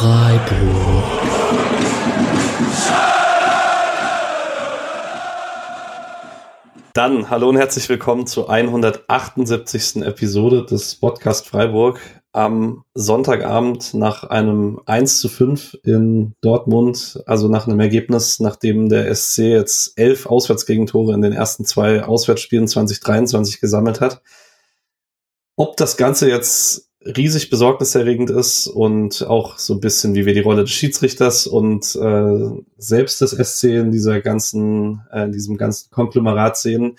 Freiburg. Dann hallo und herzlich willkommen zur 178. Episode des Podcast Freiburg am Sonntagabend nach einem 1 zu 5 in Dortmund, also nach einem Ergebnis, nachdem der SC jetzt elf Auswärtsgegentore in den ersten zwei Auswärtsspielen 2023 gesammelt hat. Ob das Ganze jetzt riesig besorgniserregend ist und auch so ein bisschen, wie wir die Rolle des Schiedsrichters und äh, selbst des SC in dieser ganzen, äh, in diesem ganzen Konglomerat sehen.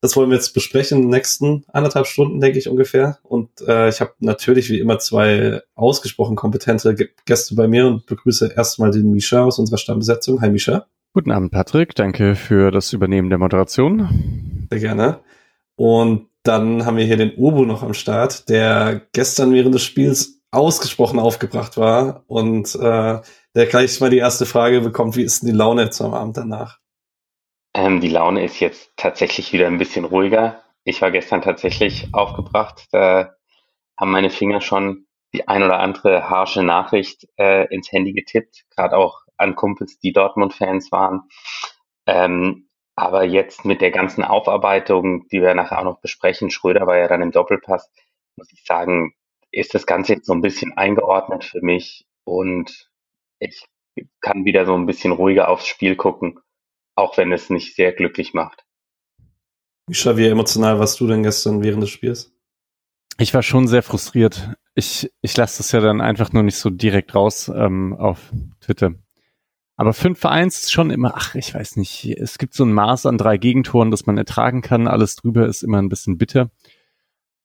Das wollen wir jetzt besprechen in den nächsten anderthalb Stunden, denke ich ungefähr. Und äh, ich habe natürlich wie immer zwei ausgesprochen kompetente Gäste bei mir und begrüße erstmal den Misha aus unserer Stammbesetzung. Hi Misha. Guten Abend, Patrick. Danke für das Übernehmen der Moderation. Sehr gerne. Und dann haben wir hier den Obo noch am Start, der gestern während des Spiels ausgesprochen aufgebracht war und äh, der gleich mal die erste Frage bekommt, wie ist denn die Laune jetzt am Abend danach? Ähm, die Laune ist jetzt tatsächlich wieder ein bisschen ruhiger. Ich war gestern tatsächlich aufgebracht. Da haben meine Finger schon die ein oder andere harsche Nachricht äh, ins Handy getippt, gerade auch an Kumpels, die Dortmund-Fans waren. Ähm, aber jetzt mit der ganzen Aufarbeitung, die wir nachher auch noch besprechen, Schröder war ja dann im Doppelpass, muss ich sagen, ist das Ganze jetzt so ein bisschen eingeordnet für mich und ich kann wieder so ein bisschen ruhiger aufs Spiel gucken, auch wenn es nicht sehr glücklich macht. Mischa, wie emotional warst du denn gestern während des Spiels? Ich war schon sehr frustriert. Ich, ich lasse das ja dann einfach nur nicht so direkt raus ähm, auf Twitter. Aber 5-1 ist schon immer, ach, ich weiß nicht, es gibt so ein Maß an drei Gegentoren, das man ertragen kann. Alles drüber ist immer ein bisschen bitter.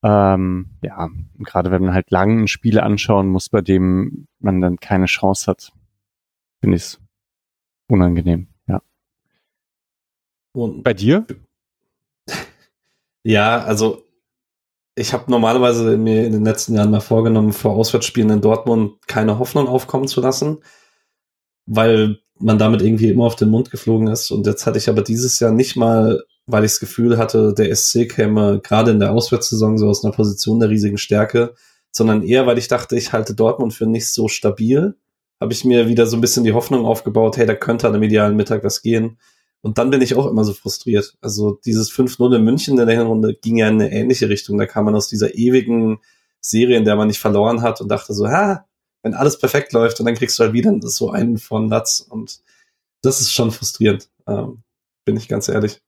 Ähm, ja, gerade wenn man halt langen Spiele anschauen muss, bei dem man dann keine Chance hat, finde ich es unangenehm, ja. Und bei dir? Ja, also ich habe normalerweise mir in den letzten Jahren mal vorgenommen, vor Auswärtsspielen in Dortmund keine Hoffnung aufkommen zu lassen weil man damit irgendwie immer auf den Mund geflogen ist. Und jetzt hatte ich aber dieses Jahr nicht mal, weil ich das Gefühl hatte, der SC käme gerade in der Auswärtssaison so aus einer Position der riesigen Stärke, sondern eher, weil ich dachte, ich halte Dortmund für nicht so stabil, habe ich mir wieder so ein bisschen die Hoffnung aufgebaut, hey, da könnte an einem idealen Mittag was gehen. Und dann bin ich auch immer so frustriert. Also dieses 5-0 in München in der Hinrunde ging ja in eine ähnliche Richtung. Da kam man aus dieser ewigen Serie, in der man nicht verloren hat und dachte so, ha, wenn alles perfekt läuft und dann kriegst du halt wieder so einen von Nuts und das ist schon frustrierend, ähm, bin ich ganz ehrlich.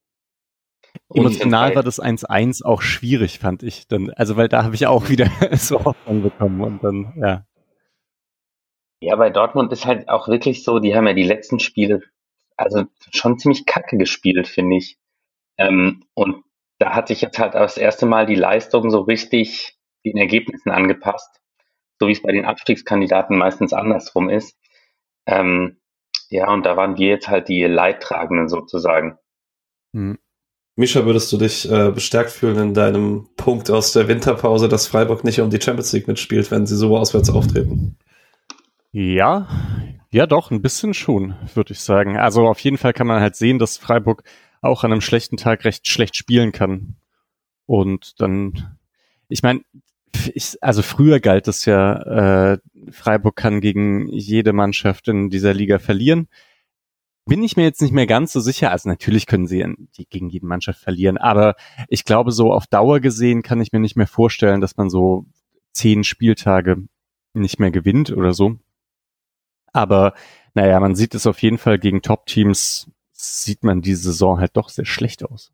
Emotional war das 1-1 auch schwierig, fand ich. Dann, also, weil da habe ich auch wieder so Hoffnung bekommen und dann, ja. Ja, bei Dortmund ist halt auch wirklich so, die haben ja die letzten Spiele, also schon ziemlich kacke gespielt, finde ich. Ähm, und da hat sich jetzt halt das erste Mal die Leistung so richtig den Ergebnissen angepasst so wie es bei den Abstiegskandidaten meistens andersrum ist. Ähm, ja, und da waren wir jetzt halt die Leidtragenden sozusagen. Hm. Mischa, würdest du dich äh, bestärkt fühlen in deinem Punkt aus der Winterpause, dass Freiburg nicht um die Champions League mitspielt, wenn sie so auswärts auftreten? Ja, ja doch, ein bisschen schon, würde ich sagen. Also auf jeden Fall kann man halt sehen, dass Freiburg auch an einem schlechten Tag recht schlecht spielen kann. Und dann, ich meine, ich, also früher galt es ja, äh, Freiburg kann gegen jede Mannschaft in dieser Liga verlieren. Bin ich mir jetzt nicht mehr ganz so sicher. Also natürlich können sie die gegen jede Mannschaft verlieren, aber ich glaube, so auf Dauer gesehen kann ich mir nicht mehr vorstellen, dass man so zehn Spieltage nicht mehr gewinnt oder so. Aber naja, man sieht es auf jeden Fall gegen Top-Teams, sieht man diese Saison halt doch sehr schlecht aus.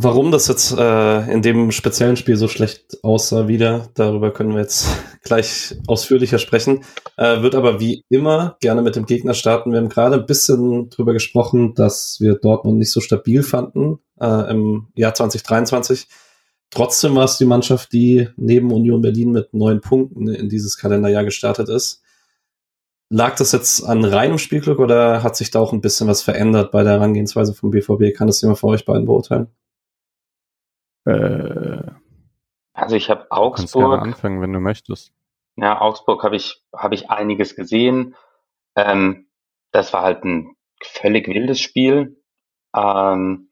Warum das jetzt äh, in dem speziellen Spiel so schlecht aussah wieder, darüber können wir jetzt gleich ausführlicher sprechen. Äh, wird aber wie immer gerne mit dem Gegner starten. Wir haben gerade ein bisschen drüber gesprochen, dass wir Dortmund nicht so stabil fanden äh, im Jahr 2023. Trotzdem war es die Mannschaft, die neben Union Berlin mit neun Punkten in dieses Kalenderjahr gestartet ist. Lag das jetzt an reinem Spielglück oder hat sich da auch ein bisschen was verändert bei der Herangehensweise vom BVB? Kann das jemand für euch beiden beurteilen? Äh, also ich habe Augsburg. Kannst anfangen, wenn du möchtest. Ja, Augsburg habe ich habe ich einiges gesehen. Ähm, das war halt ein völlig wildes Spiel. Ähm,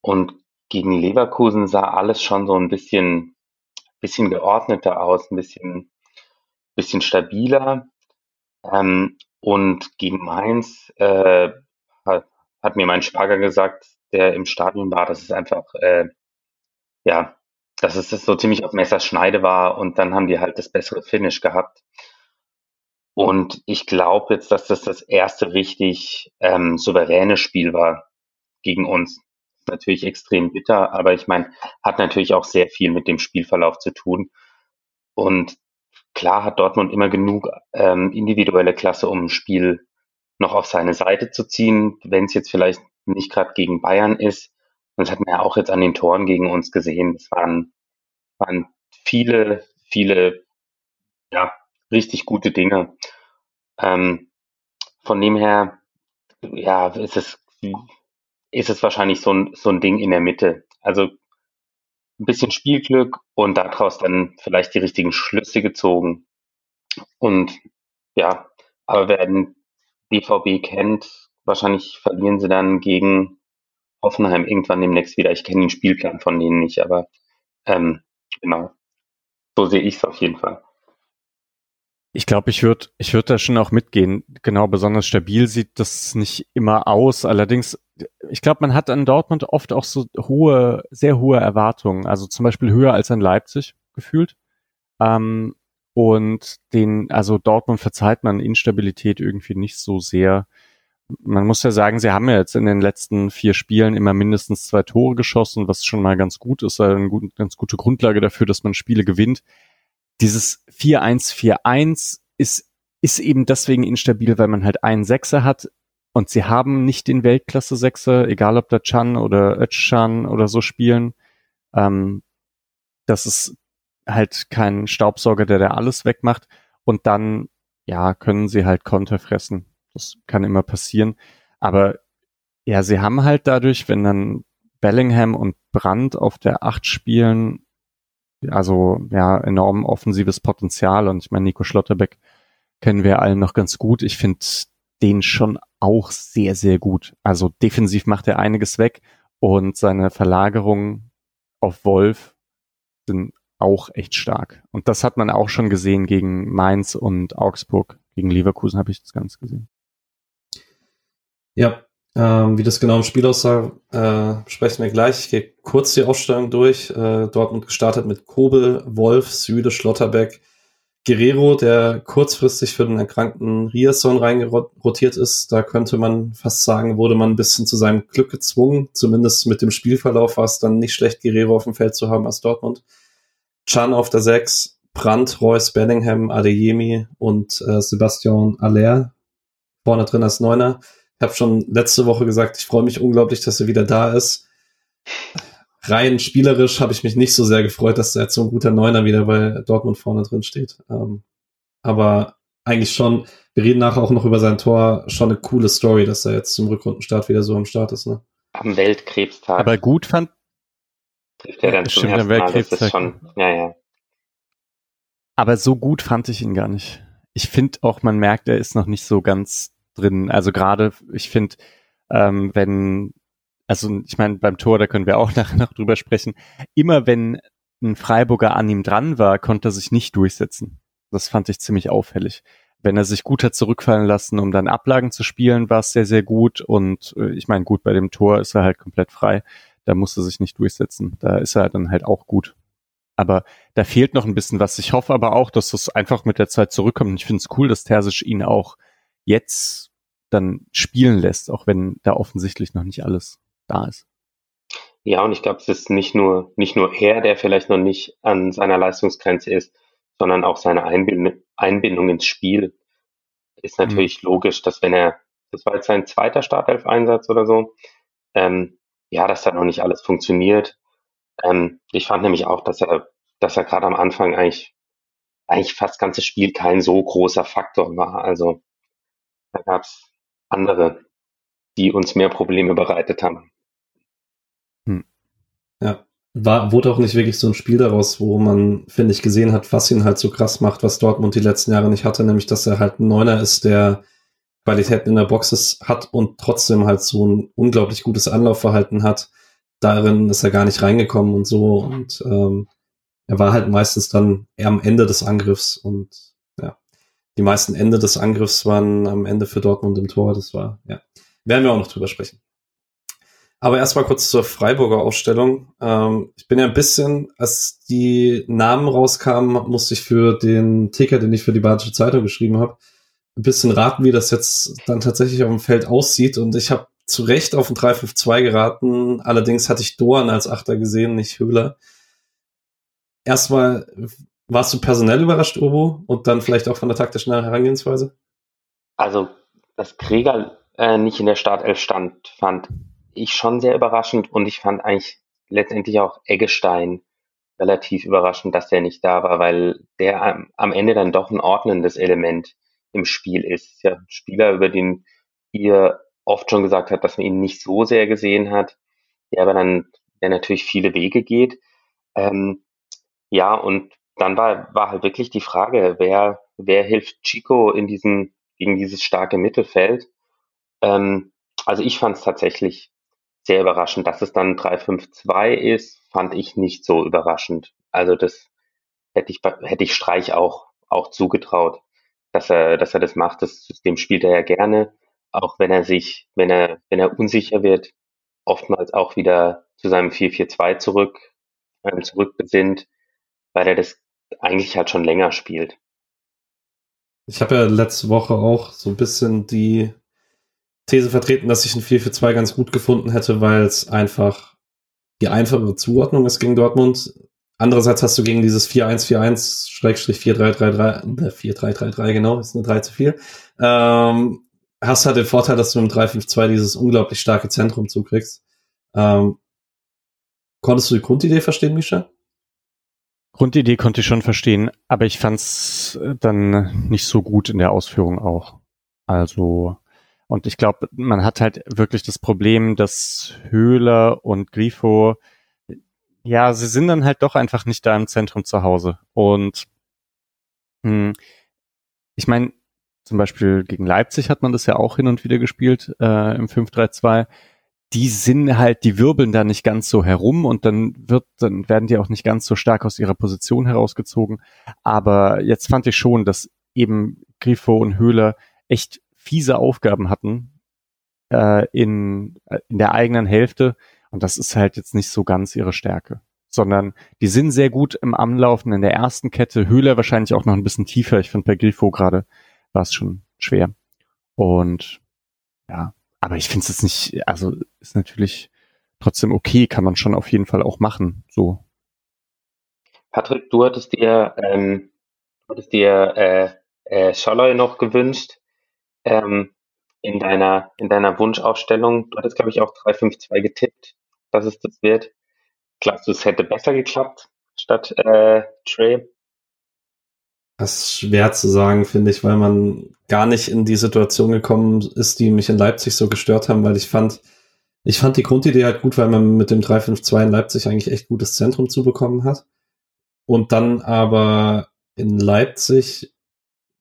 und gegen Leverkusen sah alles schon so ein bisschen bisschen geordneter aus, ein bisschen bisschen stabiler. Ähm, und gegen Mainz äh, hat, hat, mir mein Schwager gesagt, der im Stadion war, dass es einfach, äh, ja, dass es so ziemlich auf Messerschneide war und dann haben die halt das bessere Finish gehabt. Und ich glaube jetzt, dass das das erste richtig ähm, souveräne Spiel war gegen uns. Natürlich extrem bitter, aber ich meine, hat natürlich auch sehr viel mit dem Spielverlauf zu tun. Und klar hat Dortmund immer genug ähm, individuelle Klasse, um ein Spiel noch auf seine Seite zu ziehen, wenn es jetzt vielleicht nicht gerade gegen Bayern ist. Das hat man ja auch jetzt an den Toren gegen uns gesehen. Es waren, waren viele, viele, ja, richtig gute Dinge. Ähm, von dem her, ja, ist es, ist es wahrscheinlich so ein, so ein Ding in der Mitte. Also ein bisschen Spielglück und daraus dann vielleicht die richtigen Schlüsse gezogen. Und ja, aber wer den BVB kennt, wahrscheinlich verlieren sie dann gegen Hoffenheim irgendwann demnächst wieder. Ich kenne den Spielplan von denen nicht, aber ähm, genau. So sehe ich es auf jeden Fall. Ich glaube, ich würde ich würd da schon auch mitgehen. Genau, besonders stabil sieht das nicht immer aus. Allerdings, ich glaube, man hat an Dortmund oft auch so hohe, sehr hohe Erwartungen. Also zum Beispiel höher als an Leipzig gefühlt. Ähm, und den, also Dortmund verzeiht man Instabilität irgendwie nicht so sehr. Man muss ja sagen, sie haben ja jetzt in den letzten vier Spielen immer mindestens zwei Tore geschossen, was schon mal ganz gut ist, eine ganz gute Grundlage dafür, dass man Spiele gewinnt dieses 4-1-4-1 ist, ist eben deswegen instabil, weil man halt einen Sechser hat und sie haben nicht den Weltklasse-Sechser, egal ob da Chan oder Özcan oder so spielen. Ähm, das ist halt kein Staubsauger, der da alles wegmacht. Und dann, ja, können sie halt Konter fressen. Das kann immer passieren. Aber ja, sie haben halt dadurch, wenn dann Bellingham und Brandt auf der Acht spielen, also ja, enorm offensives Potenzial und ich meine, Nico Schlotterbeck kennen wir allen noch ganz gut. Ich finde den schon auch sehr, sehr gut. Also defensiv macht er einiges weg und seine Verlagerungen auf Wolf sind auch echt stark. Und das hat man auch schon gesehen gegen Mainz und Augsburg. Gegen Leverkusen habe ich das ganz gesehen. Ja, ähm, wie das genau im Spiel aussah, äh, sprechen wir gleich. Ich gehe kurz die Ausstellung durch. Äh, Dortmund gestartet mit Kobel, Wolf, Süde, Schlotterbeck, Guerrero, der kurzfristig für den erkrankten Riasson reingerotiert ist. Da könnte man fast sagen, wurde man ein bisschen zu seinem Glück gezwungen. Zumindest mit dem Spielverlauf war es dann nicht schlecht, Guerrero auf dem Feld zu haben als Dortmund. Chan auf der 6, Brandt, Reus, Bellingham, Adeyemi und äh, Sebastian Aller vorne drin als Neuner habe schon letzte Woche gesagt, ich freue mich unglaublich, dass er wieder da ist. Rein spielerisch habe ich mich nicht so sehr gefreut, dass da jetzt so ein guter Neuner wieder bei Dortmund vorne drin steht. Ähm, aber eigentlich schon, wir reden nachher auch noch über sein Tor, schon eine coole Story, dass er jetzt zum Rückrundenstart wieder so am Start ist. Ne? Am Weltkrebstag. Aber gut fand. Trifft er dann zum ersten Mal, das ist schon, ja, ja. Aber so gut fand ich ihn gar nicht. Ich finde auch, man merkt, er ist noch nicht so ganz drin. Also gerade, ich finde, ähm, wenn, also ich meine, beim Tor, da können wir auch nachher noch drüber sprechen, immer wenn ein Freiburger an ihm dran war, konnte er sich nicht durchsetzen. Das fand ich ziemlich auffällig. Wenn er sich gut hat zurückfallen lassen, um dann Ablagen zu spielen, war es sehr, sehr gut. Und äh, ich meine, gut, bei dem Tor ist er halt komplett frei. Da musste er sich nicht durchsetzen. Da ist er dann halt auch gut. Aber da fehlt noch ein bisschen was. Ich hoffe aber auch, dass das einfach mit der Zeit zurückkommt. Ich finde es cool, dass Terzic ihn auch jetzt dann spielen lässt, auch wenn da offensichtlich noch nicht alles da ist. Ja, und ich glaube, es ist nicht nur, nicht nur er, der vielleicht noch nicht an seiner Leistungsgrenze ist, sondern auch seine Einbind Einbindung ins Spiel. Ist natürlich mhm. logisch, dass wenn er, das war jetzt sein zweiter Startelf-Einsatz oder so, ähm, ja, dass da noch nicht alles funktioniert. Ähm, ich fand nämlich auch, dass er, dass er gerade am Anfang eigentlich, eigentlich fast das ganze Spiel kein so großer Faktor war. Also da gab es andere, die uns mehr Probleme bereitet haben. Hm. Ja, war, wurde auch nicht wirklich so ein Spiel daraus, wo man, finde ich, gesehen hat, was ihn halt so krass macht, was Dortmund die letzten Jahre nicht hatte, nämlich, dass er halt ein Neuner ist, der Qualitäten in der Box ist, hat und trotzdem halt so ein unglaublich gutes Anlaufverhalten hat. Darin ist er gar nicht reingekommen und so und ähm, er war halt meistens dann eher am Ende des Angriffs und. Die meisten Ende des Angriffs waren am Ende für Dortmund im Tor. Das war, ja. Werden wir auch noch drüber sprechen. Aber erstmal kurz zur Freiburger Ausstellung. Ähm, ich bin ja ein bisschen, als die Namen rauskamen, musste ich für den Ticker, den ich für die Badische Zeitung geschrieben habe, ein bisschen raten, wie das jetzt dann tatsächlich auf dem Feld aussieht. Und ich habe zu Recht auf ein 3-5-2 geraten. Allerdings hatte ich Dorn als Achter gesehen, nicht Höhler. Erstmal, warst du personell überrascht, Obo? Und dann vielleicht auch von der taktischen Herangehensweise? Also, dass Krieger äh, nicht in der Startelf stand, fand ich schon sehr überraschend und ich fand eigentlich letztendlich auch Eggestein relativ überraschend, dass der nicht da war, weil der am, Ende dann doch ein ordnendes Element im Spiel ist. Ja, ein Spieler, über den ihr oft schon gesagt habt, dass man ihn nicht so sehr gesehen hat, der aber dann, der natürlich viele Wege geht. Ähm, ja, und dann war, war halt wirklich die Frage, wer, wer hilft Chico in diesem, gegen dieses starke Mittelfeld? Ähm, also ich fand es tatsächlich sehr überraschend. Dass es dann 3-5-2 ist, fand ich nicht so überraschend. Also das hätte ich, hätte ich Streich auch, auch zugetraut, dass er, dass er das macht. Das System spielt er ja gerne, auch wenn er sich, wenn er, wenn er unsicher wird, oftmals auch wieder zu seinem 4-4-2 zurück, äh, zurückbesinnt, weil er das eigentlich halt schon länger spielt. Ich habe ja letzte Woche auch so ein bisschen die These vertreten, dass ich ein 4 für 2 ganz gut gefunden hätte, weil es einfach die einfache Zuordnung ist gegen Dortmund. Andererseits hast du gegen dieses 4-1-4-1-4333, äh, 4-3-3-3, genau, ist eine 3 zu viel, ähm, hast halt den Vorteil, dass du im 3-5-2 dieses unglaublich starke Zentrum zukriegst. Ähm, konntest du die Grundidee verstehen, Misha? Grundidee konnte ich schon verstehen, aber ich fand es dann nicht so gut in der Ausführung auch. Also und ich glaube, man hat halt wirklich das Problem, dass Höhler und Grifo, ja, sie sind dann halt doch einfach nicht da im Zentrum zu Hause. Und hm, ich meine, zum Beispiel gegen Leipzig hat man das ja auch hin und wieder gespielt äh, im 5-3-2. Die sind halt, die wirbeln da nicht ganz so herum und dann wird, dann werden die auch nicht ganz so stark aus ihrer Position herausgezogen. Aber jetzt fand ich schon, dass eben Grifo und Höhler echt fiese Aufgaben hatten äh, in, in der eigenen Hälfte. Und das ist halt jetzt nicht so ganz ihre Stärke. Sondern die sind sehr gut im Anlaufen in der ersten Kette. Höhler wahrscheinlich auch noch ein bisschen tiefer. Ich finde bei Gilfo gerade war es schon schwer. Und ja, aber ich finde es jetzt nicht, also ist natürlich trotzdem okay, kann man schon auf jeden Fall auch machen. So. Patrick, du hattest dir, ähm, du hattest dir äh, äh, Scholloy noch gewünscht ähm, in deiner, in deiner Wunschaufstellung. Du hattest, glaube ich, auch 352 getippt, dass es das wird. Glaubst du, es hätte besser geklappt statt äh, Trey? Das ist schwer zu sagen, finde ich, weil man gar nicht in die Situation gekommen ist, die mich in Leipzig so gestört haben, weil ich fand, ich fand die Grundidee halt gut, weil man mit dem 352 in Leipzig eigentlich echt gutes Zentrum zubekommen hat. Und dann aber in Leipzig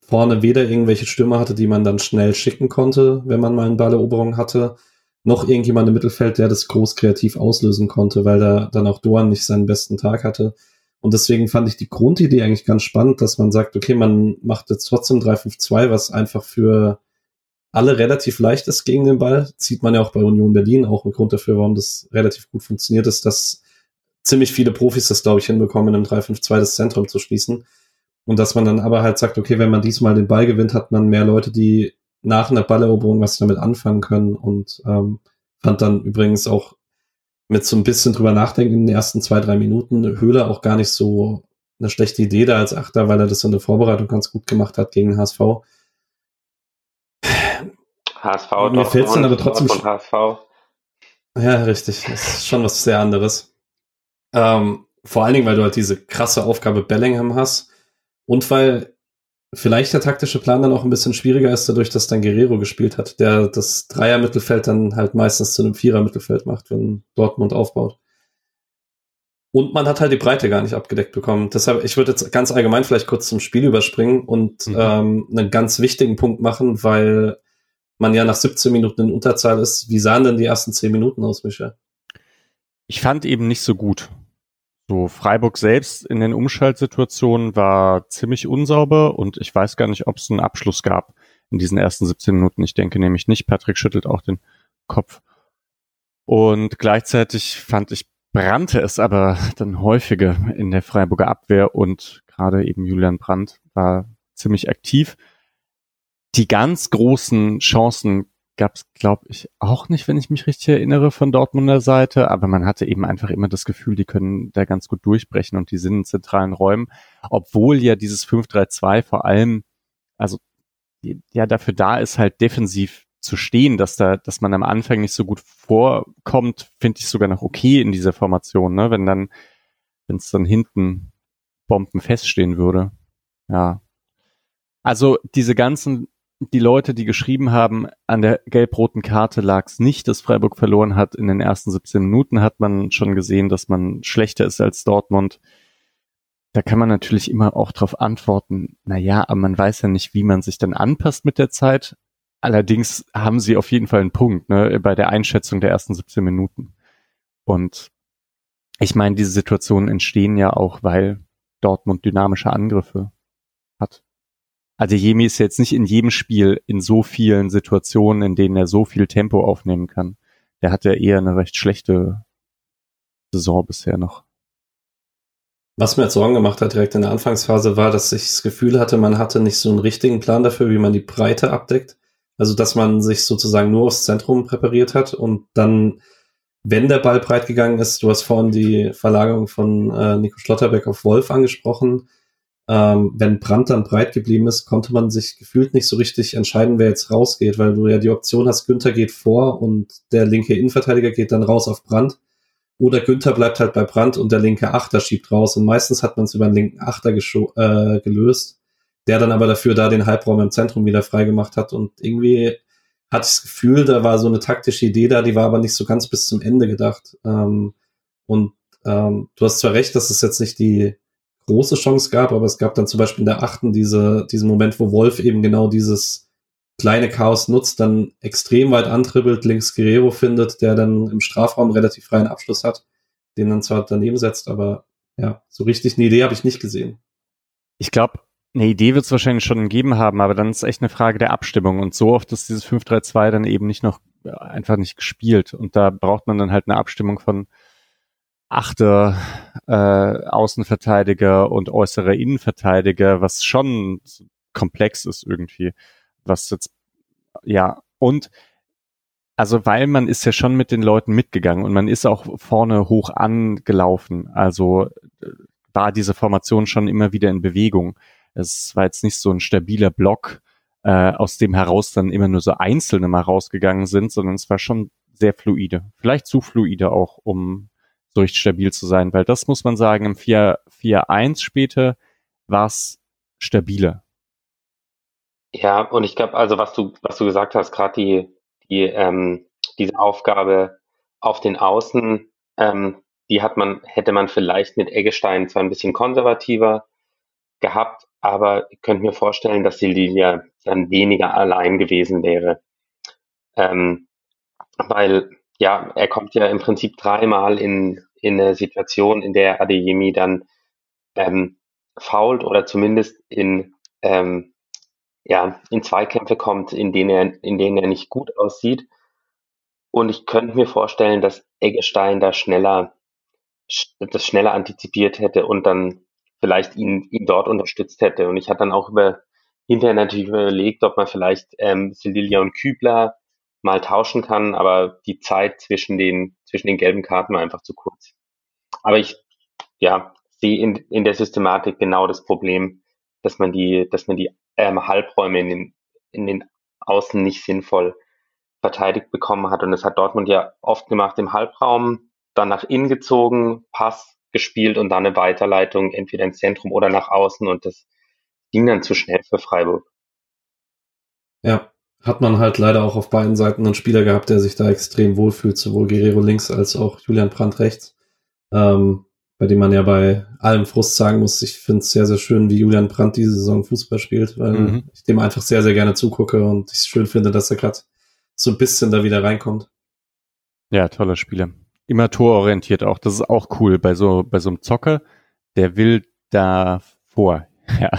vorne weder irgendwelche Stürmer hatte, die man dann schnell schicken konnte, wenn man mal eine Balleroberung hatte, noch irgendjemand im Mittelfeld, der das groß kreativ auslösen konnte, weil da dann auch Dorn nicht seinen besten Tag hatte. Und deswegen fand ich die Grundidee eigentlich ganz spannend, dass man sagt, okay, man macht jetzt trotzdem 3-5-2, was einfach für alle relativ leicht ist gegen den Ball. Zieht man ja auch bei Union Berlin auch ein Grund dafür, warum das relativ gut funktioniert ist, dass ziemlich viele Profis das, glaube ich, hinbekommen, in einem 3-5-2 das Zentrum zu schließen. Und dass man dann aber halt sagt, okay, wenn man diesmal den Ball gewinnt, hat man mehr Leute, die nach einer Balleroberung was damit anfangen können. Und ähm, fand dann übrigens auch mit so ein bisschen drüber nachdenken in den ersten zwei, drei Minuten Höhler auch gar nicht so eine schlechte Idee da als Achter, weil er das in der Vorbereitung ganz gut gemacht hat gegen HSV. HSV, Mir fällt es dann aber trotzdem. HSV. Ja, richtig. Das ist schon was sehr anderes. Ähm, vor allen Dingen, weil du halt diese krasse Aufgabe Bellingham hast und weil vielleicht der taktische Plan dann auch ein bisschen schwieriger ist, dadurch, dass dann Guerrero gespielt hat, der das Dreier-Mittelfeld dann halt meistens zu einem Vierer-Mittelfeld macht, wenn Dortmund aufbaut. Und man hat halt die Breite gar nicht abgedeckt bekommen. Deshalb, ich würde jetzt ganz allgemein vielleicht kurz zum Spiel überspringen und mhm. ähm, einen ganz wichtigen Punkt machen, weil man ja nach 17 Minuten in Unterzahl ist. Wie sahen denn die ersten 10 Minuten aus, Micha? Ich fand eben nicht so gut. So, Freiburg selbst in den Umschaltsituationen war ziemlich unsauber und ich weiß gar nicht, ob es einen Abschluss gab in diesen ersten 17 Minuten. Ich denke nämlich nicht. Patrick schüttelt auch den Kopf. Und gleichzeitig fand ich, brannte es aber dann häufiger in der Freiburger Abwehr und gerade eben Julian Brandt war ziemlich aktiv. Die ganz großen Chancen gab es, glaube ich, auch nicht, wenn ich mich richtig erinnere, von Dortmunder Seite. Aber man hatte eben einfach immer das Gefühl, die können da ganz gut durchbrechen und die sind in zentralen Räumen. Obwohl ja dieses 5-3-2 vor allem, also ja dafür da ist, halt defensiv zu stehen, dass da, dass man am Anfang nicht so gut vorkommt, finde ich sogar noch okay in dieser Formation, ne? Wenn dann, wenn es dann hinten Bomben feststehen würde. Ja. Also diese ganzen, die Leute, die geschrieben haben, an der gelb-roten Karte lag es nicht, dass Freiburg verloren hat. In den ersten 17 Minuten hat man schon gesehen, dass man schlechter ist als Dortmund. Da kann man natürlich immer auch darauf antworten, na ja, aber man weiß ja nicht, wie man sich dann anpasst mit der Zeit. Allerdings haben sie auf jeden Fall einen Punkt ne, bei der Einschätzung der ersten 17 Minuten. Und ich meine, diese Situationen entstehen ja auch, weil Dortmund dynamische Angriffe hat. Also Jemi ist jetzt nicht in jedem Spiel in so vielen Situationen, in denen er so viel Tempo aufnehmen kann. Der hat ja eher eine recht schlechte Saison bisher noch. Was mir jetzt Sorgen gemacht hat direkt in der Anfangsphase war, dass ich das Gefühl hatte, man hatte nicht so einen richtigen Plan dafür, wie man die Breite abdeckt. Also, dass man sich sozusagen nur aufs Zentrum präpariert hat und dann, wenn der Ball breit gegangen ist, du hast vorhin die Verlagerung von äh, Nico Schlotterbeck auf Wolf angesprochen, ähm, wenn Brandt dann breit geblieben ist, konnte man sich gefühlt nicht so richtig entscheiden, wer jetzt rausgeht, weil du ja die Option hast, Günther geht vor und der linke Innenverteidiger geht dann raus auf Brandt. Oder Günther bleibt halt bei Brandt und der linke Achter schiebt raus. Und meistens hat man es über den linken Achter äh, gelöst, der dann aber dafür da den Halbraum im Zentrum wieder freigemacht hat. Und irgendwie hatte ich das Gefühl, da war so eine taktische Idee da, die war aber nicht so ganz bis zum Ende gedacht. Ähm, und ähm, du hast zwar recht, dass es jetzt nicht die große Chance gab, aber es gab dann zum Beispiel in der achten diese, diesen Moment, wo Wolf eben genau dieses kleine Chaos nutzt, dann extrem weit antribbelt, links Guerrero findet, der dann im Strafraum relativ freien Abschluss hat, den dann zwar daneben setzt, aber ja, so richtig eine Idee habe ich nicht gesehen. Ich glaube, eine Idee wird es wahrscheinlich schon gegeben haben, aber dann ist echt eine Frage der Abstimmung und so oft ist dieses 5-3-2 dann eben nicht noch einfach nicht gespielt und da braucht man dann halt eine Abstimmung von achte äh, Außenverteidiger und äußere Innenverteidiger, was schon komplex ist irgendwie, was jetzt ja und also weil man ist ja schon mit den Leuten mitgegangen und man ist auch vorne hoch angelaufen, also äh, war diese Formation schon immer wieder in Bewegung. Es war jetzt nicht so ein stabiler Block, äh, aus dem heraus dann immer nur so einzelne mal rausgegangen sind, sondern es war schon sehr fluide. Vielleicht zu fluide auch, um so richtig stabil zu sein, weil das muss man sagen, im 4-1 später war es stabiler. Ja, und ich glaube, also was du, was du gesagt hast, gerade die, die, ähm, diese Aufgabe auf den Außen, ähm, die hat man, hätte man vielleicht mit Eggestein zwar ein bisschen konservativer gehabt, aber ich könnte mir vorstellen, dass die Linie dann weniger allein gewesen wäre. Ähm, weil ja, er kommt ja im Prinzip dreimal in, in eine Situation, in der Adeyemi dann ähm, fault oder zumindest in, ähm, ja, in Zweikämpfe kommt, in denen er, in denen er nicht gut aussieht. Und ich könnte mir vorstellen, dass Eggestein da schneller, das schneller antizipiert hätte und dann vielleicht ihn, ihn dort unterstützt hätte. Und ich hatte dann auch über, hinterher natürlich überlegt, ob man vielleicht ähm, Sililia und Kübler mal tauschen kann, aber die Zeit zwischen den, zwischen den gelben Karten war einfach zu kurz. Aber ich, ja, sehe in, in der Systematik genau das Problem, dass man die, dass man die ähm, Halbräume in den, in den Außen nicht sinnvoll verteidigt bekommen hat. Und das hat Dortmund ja oft gemacht im Halbraum, dann nach innen gezogen, Pass gespielt und dann eine Weiterleitung entweder ins Zentrum oder nach außen und das ging dann zu schnell für Freiburg. Ja, hat man halt leider auch auf beiden Seiten einen Spieler gehabt, der sich da extrem wohlfühlt, sowohl Guerrero links als auch Julian Brandt rechts. Ähm, bei dem man ja bei allem Frust sagen muss, ich finde es sehr, sehr schön, wie Julian Brandt diese Saison Fußball spielt, weil mhm. ich dem einfach sehr, sehr gerne zugucke und ich es schön finde, dass er gerade so ein bisschen da wieder reinkommt. Ja, toller Spieler. immer tororientiert auch. Das ist auch cool bei so, bei so einem Zocker. Der will da vor. Ja.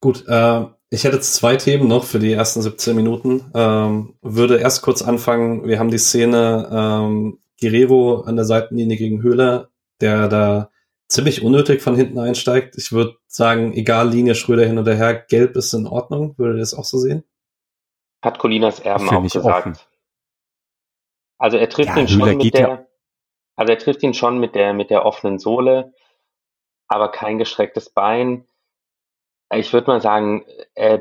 Gut, äh, ich hätte jetzt zwei Themen noch für die ersten 17 Minuten. Ähm, würde erst kurz anfangen. Wir haben die Szene ähm, Guerrero an der Seitenlinie gegen Höhler, der da ziemlich unnötig von hinten einsteigt. Ich würde sagen, egal Linie Schröder hin oder her, gelb ist in Ordnung. Würde ihr das auch so sehen? Hat Colinas Erben auch gesagt. Offen. Also er trifft ja, ihn schon mit der, ja. also er trifft ihn schon mit der, mit der offenen Sohle, aber kein gestrecktes Bein. Ich würde mal sagen, äh,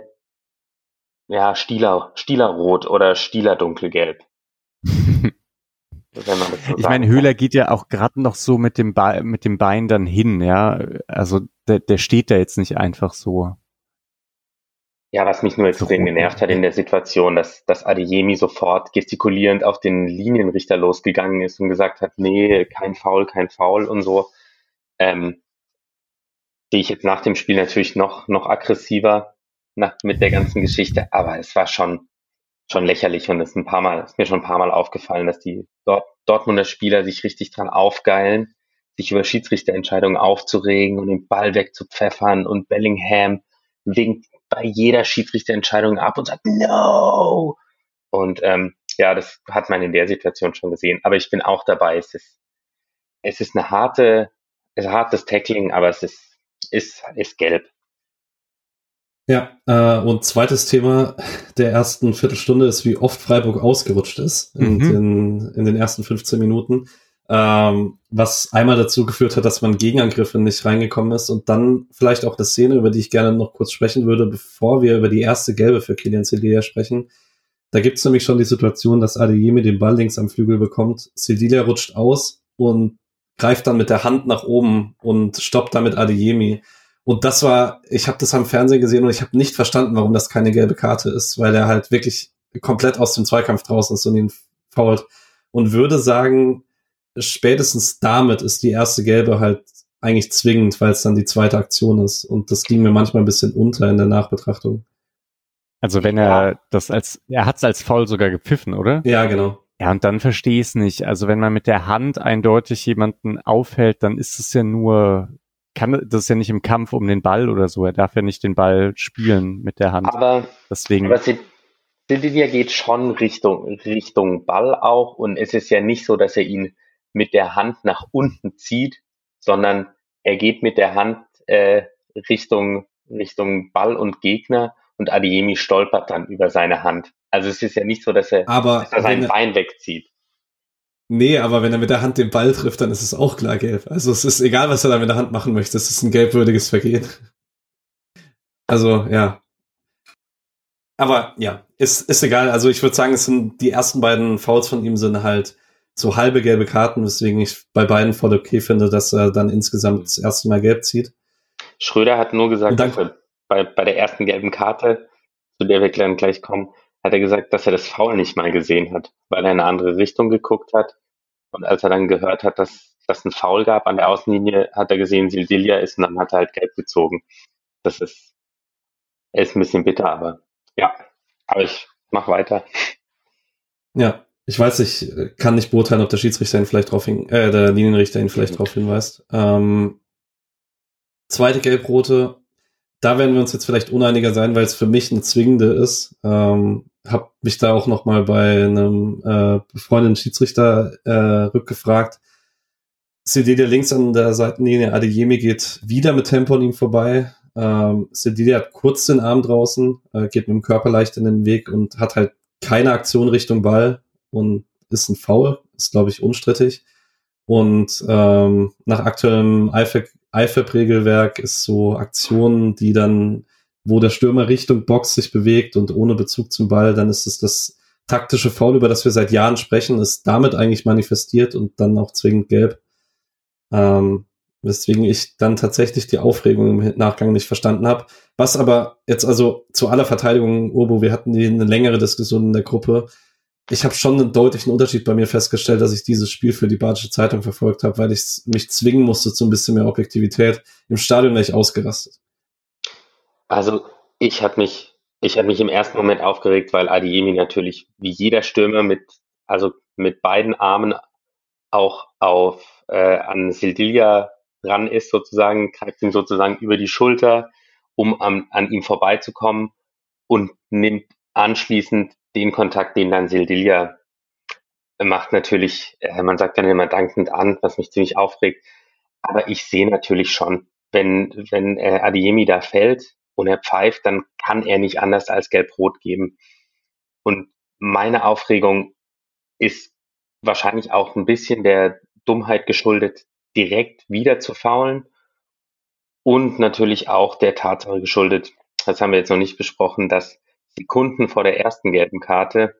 ja, Stieler, Stielerrot oder Stieler-dunkelgelb. so ich meine, Höhler geht ja auch gerade noch so mit dem, Be mit dem Bein dann hin, ja. Also der, der steht da jetzt nicht einfach so. Ja, was mich nur extrem genervt hat in der Situation, dass, dass Adeyemi sofort gestikulierend auf den Linienrichter losgegangen ist und gesagt hat, nee, kein Foul, kein Foul und so. Ähm, sehe ich jetzt nach dem Spiel natürlich noch, noch aggressiver nach, mit der ganzen Geschichte, aber es war schon, schon lächerlich und es ist ein paar Mal, ist mir schon ein paar Mal aufgefallen, dass die Dort, Dortmunder Spieler sich richtig dran aufgeilen, sich über Schiedsrichterentscheidungen aufzuregen und den Ball wegzupfeffern und Bellingham wegen bei jeder Schiedsrichterentscheidung ab und sagt No! Und ähm, ja, das hat man in der Situation schon gesehen. Aber ich bin auch dabei. Es ist, es ist eine harte, es ist ein hartes Tackling, aber es ist, ist, ist gelb. Ja, äh, und zweites Thema der ersten Viertelstunde ist, wie oft Freiburg ausgerutscht ist in, mhm. in, in den ersten 15 Minuten ähm, was einmal dazu geführt hat, dass man Gegenangriffe nicht reingekommen ist und dann vielleicht auch eine Szene, über die ich gerne noch kurz sprechen würde, bevor wir über die erste Gelbe für Kilian Cedilia sprechen. Da gibt es nämlich schon die Situation, dass Adeyemi den Ball links am Flügel bekommt, Cedilia rutscht aus und greift dann mit der Hand nach oben und stoppt damit Adeyemi. Und das war, ich habe das am Fernsehen gesehen und ich habe nicht verstanden, warum das keine gelbe Karte ist, weil er halt wirklich komplett aus dem Zweikampf draußen ist und ihn fault. Und würde sagen, spätestens damit ist die erste gelbe halt eigentlich zwingend, weil es dann die zweite Aktion ist. Und das ging mir manchmal ein bisschen unter in der Nachbetrachtung. Also wenn er das als, er hat es als Foul sogar gepfiffen, oder? Ja, genau. Ja, und dann verstehe ich es nicht. Also wenn man mit der Hand eindeutig jemanden aufhält, dann ist es ja nur, kann das ist ja nicht im Kampf um den Ball oder so. Er darf ja nicht den Ball spielen mit der Hand. Aber deswegen. Aber Silvia geht schon Richtung Richtung Ball auch und es ist ja nicht so, dass er ihn mit der Hand nach unten zieht, sondern er geht mit der Hand äh, Richtung, Richtung Ball und Gegner und Adiemi stolpert dann über seine Hand. Also es ist ja nicht so, dass er, aber dass er sein er, Bein wegzieht. Nee, aber wenn er mit der Hand den Ball trifft, dann ist es auch klar gelb. Also es ist egal, was er da mit der Hand machen möchte, es ist ein gelbwürdiges Vergehen. Also, ja. Aber ja, ist, ist egal. Also ich würde sagen, es sind die ersten beiden Fouls von ihm sind halt so halbe gelbe Karten, weswegen ich bei beiden voll okay finde, dass er dann insgesamt das erste Mal gelb zieht. Schröder hat nur gesagt, dass er bei, bei der ersten gelben Karte, zu der wir gleich kommen, hat er gesagt, dass er das Foul nicht mal gesehen hat, weil er in eine andere Richtung geguckt hat. Und als er dann gehört hat, dass das ein Foul gab an der Außenlinie, hat er gesehen, Sildilia ist und dann hat er halt gelb gezogen. Das ist, ist ein bisschen bitter, aber ja, aber ich mach weiter. Ja, ich weiß, ich kann nicht beurteilen, ob der Schiedsrichter ihn vielleicht drauf hin, äh, der Linienrichter ihn vielleicht drauf hinweist. Ähm, zweite Gelbrote, da werden wir uns jetzt vielleicht uneiniger sein, weil es für mich eine zwingende ist. Ähm, hab mich da auch noch mal bei einem äh, befreundeten Schiedsrichter äh, rückgefragt. Sedede links an der Seitenlinie, Adeyemi geht wieder mit Tempo an ihm vorbei. Ähm, Sedede hat kurz den Arm draußen, äh, geht mit dem Körper leicht in den Weg und hat halt keine Aktion Richtung Ball und ist ein Foul, ist glaube ich unstrittig. Und ähm, nach aktuellem IFAB-Regelwerk ist so Aktionen, die dann, wo der Stürmer Richtung Box sich bewegt und ohne Bezug zum Ball, dann ist es das taktische Foul, über das wir seit Jahren sprechen, ist damit eigentlich manifestiert und dann auch zwingend gelb. Ähm, weswegen ich dann tatsächlich die Aufregung im Nachgang nicht verstanden habe. Was aber jetzt also zu aller Verteidigung, Urbo, wir hatten die eine längere Diskussion in der Gruppe ich habe schon einen deutlichen Unterschied bei mir festgestellt, dass ich dieses Spiel für die Badische Zeitung verfolgt habe, weil ich mich zwingen musste zu ein bisschen mehr Objektivität. Im Stadion wäre ich ausgerastet. Also ich habe mich, ich habe mich im ersten Moment aufgeregt, weil Adiemi natürlich wie jeder Stürmer mit, also mit beiden Armen auch auf äh, an Sildilia ran ist sozusagen, greift ihm sozusagen über die Schulter, um an, an ihm vorbeizukommen und nimmt anschließend den Kontakt, den dann Sildilia macht natürlich, äh, man sagt dann immer dankend an, was mich ziemlich aufregt. Aber ich sehe natürlich schon, wenn, wenn äh, Adiemi da fällt und er pfeift, dann kann er nicht anders als gelb-rot geben. Und meine Aufregung ist wahrscheinlich auch ein bisschen der Dummheit geschuldet, direkt wieder zu faulen und natürlich auch der Tatsache geschuldet, das haben wir jetzt noch nicht besprochen, dass Sekunden vor der ersten gelben Karte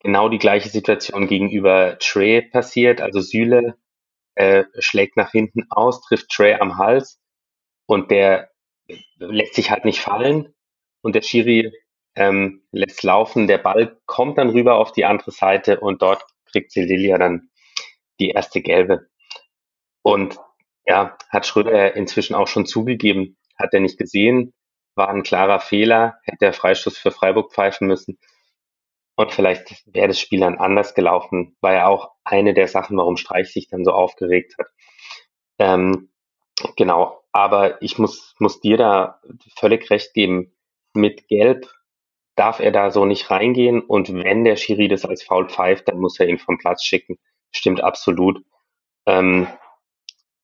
genau die gleiche Situation gegenüber Trey passiert. Also Süle äh, schlägt nach hinten aus, trifft Trey am Hals und der lässt sich halt nicht fallen und der Schiri ähm, lässt laufen. Der Ball kommt dann rüber auf die andere Seite und dort kriegt Cecilia dann die erste gelbe. Und ja, hat Schröder inzwischen auch schon zugegeben, hat er nicht gesehen, war ein klarer Fehler, hätte der Freistoß für Freiburg pfeifen müssen. Und vielleicht wäre das Spiel dann anders gelaufen, war ja auch eine der Sachen, warum Streich sich dann so aufgeregt hat. Ähm, genau, aber ich muss, muss dir da völlig recht geben. Mit Gelb darf er da so nicht reingehen und wenn der Schiri das als Foul pfeift, dann muss er ihn vom Platz schicken. Stimmt absolut. Ähm,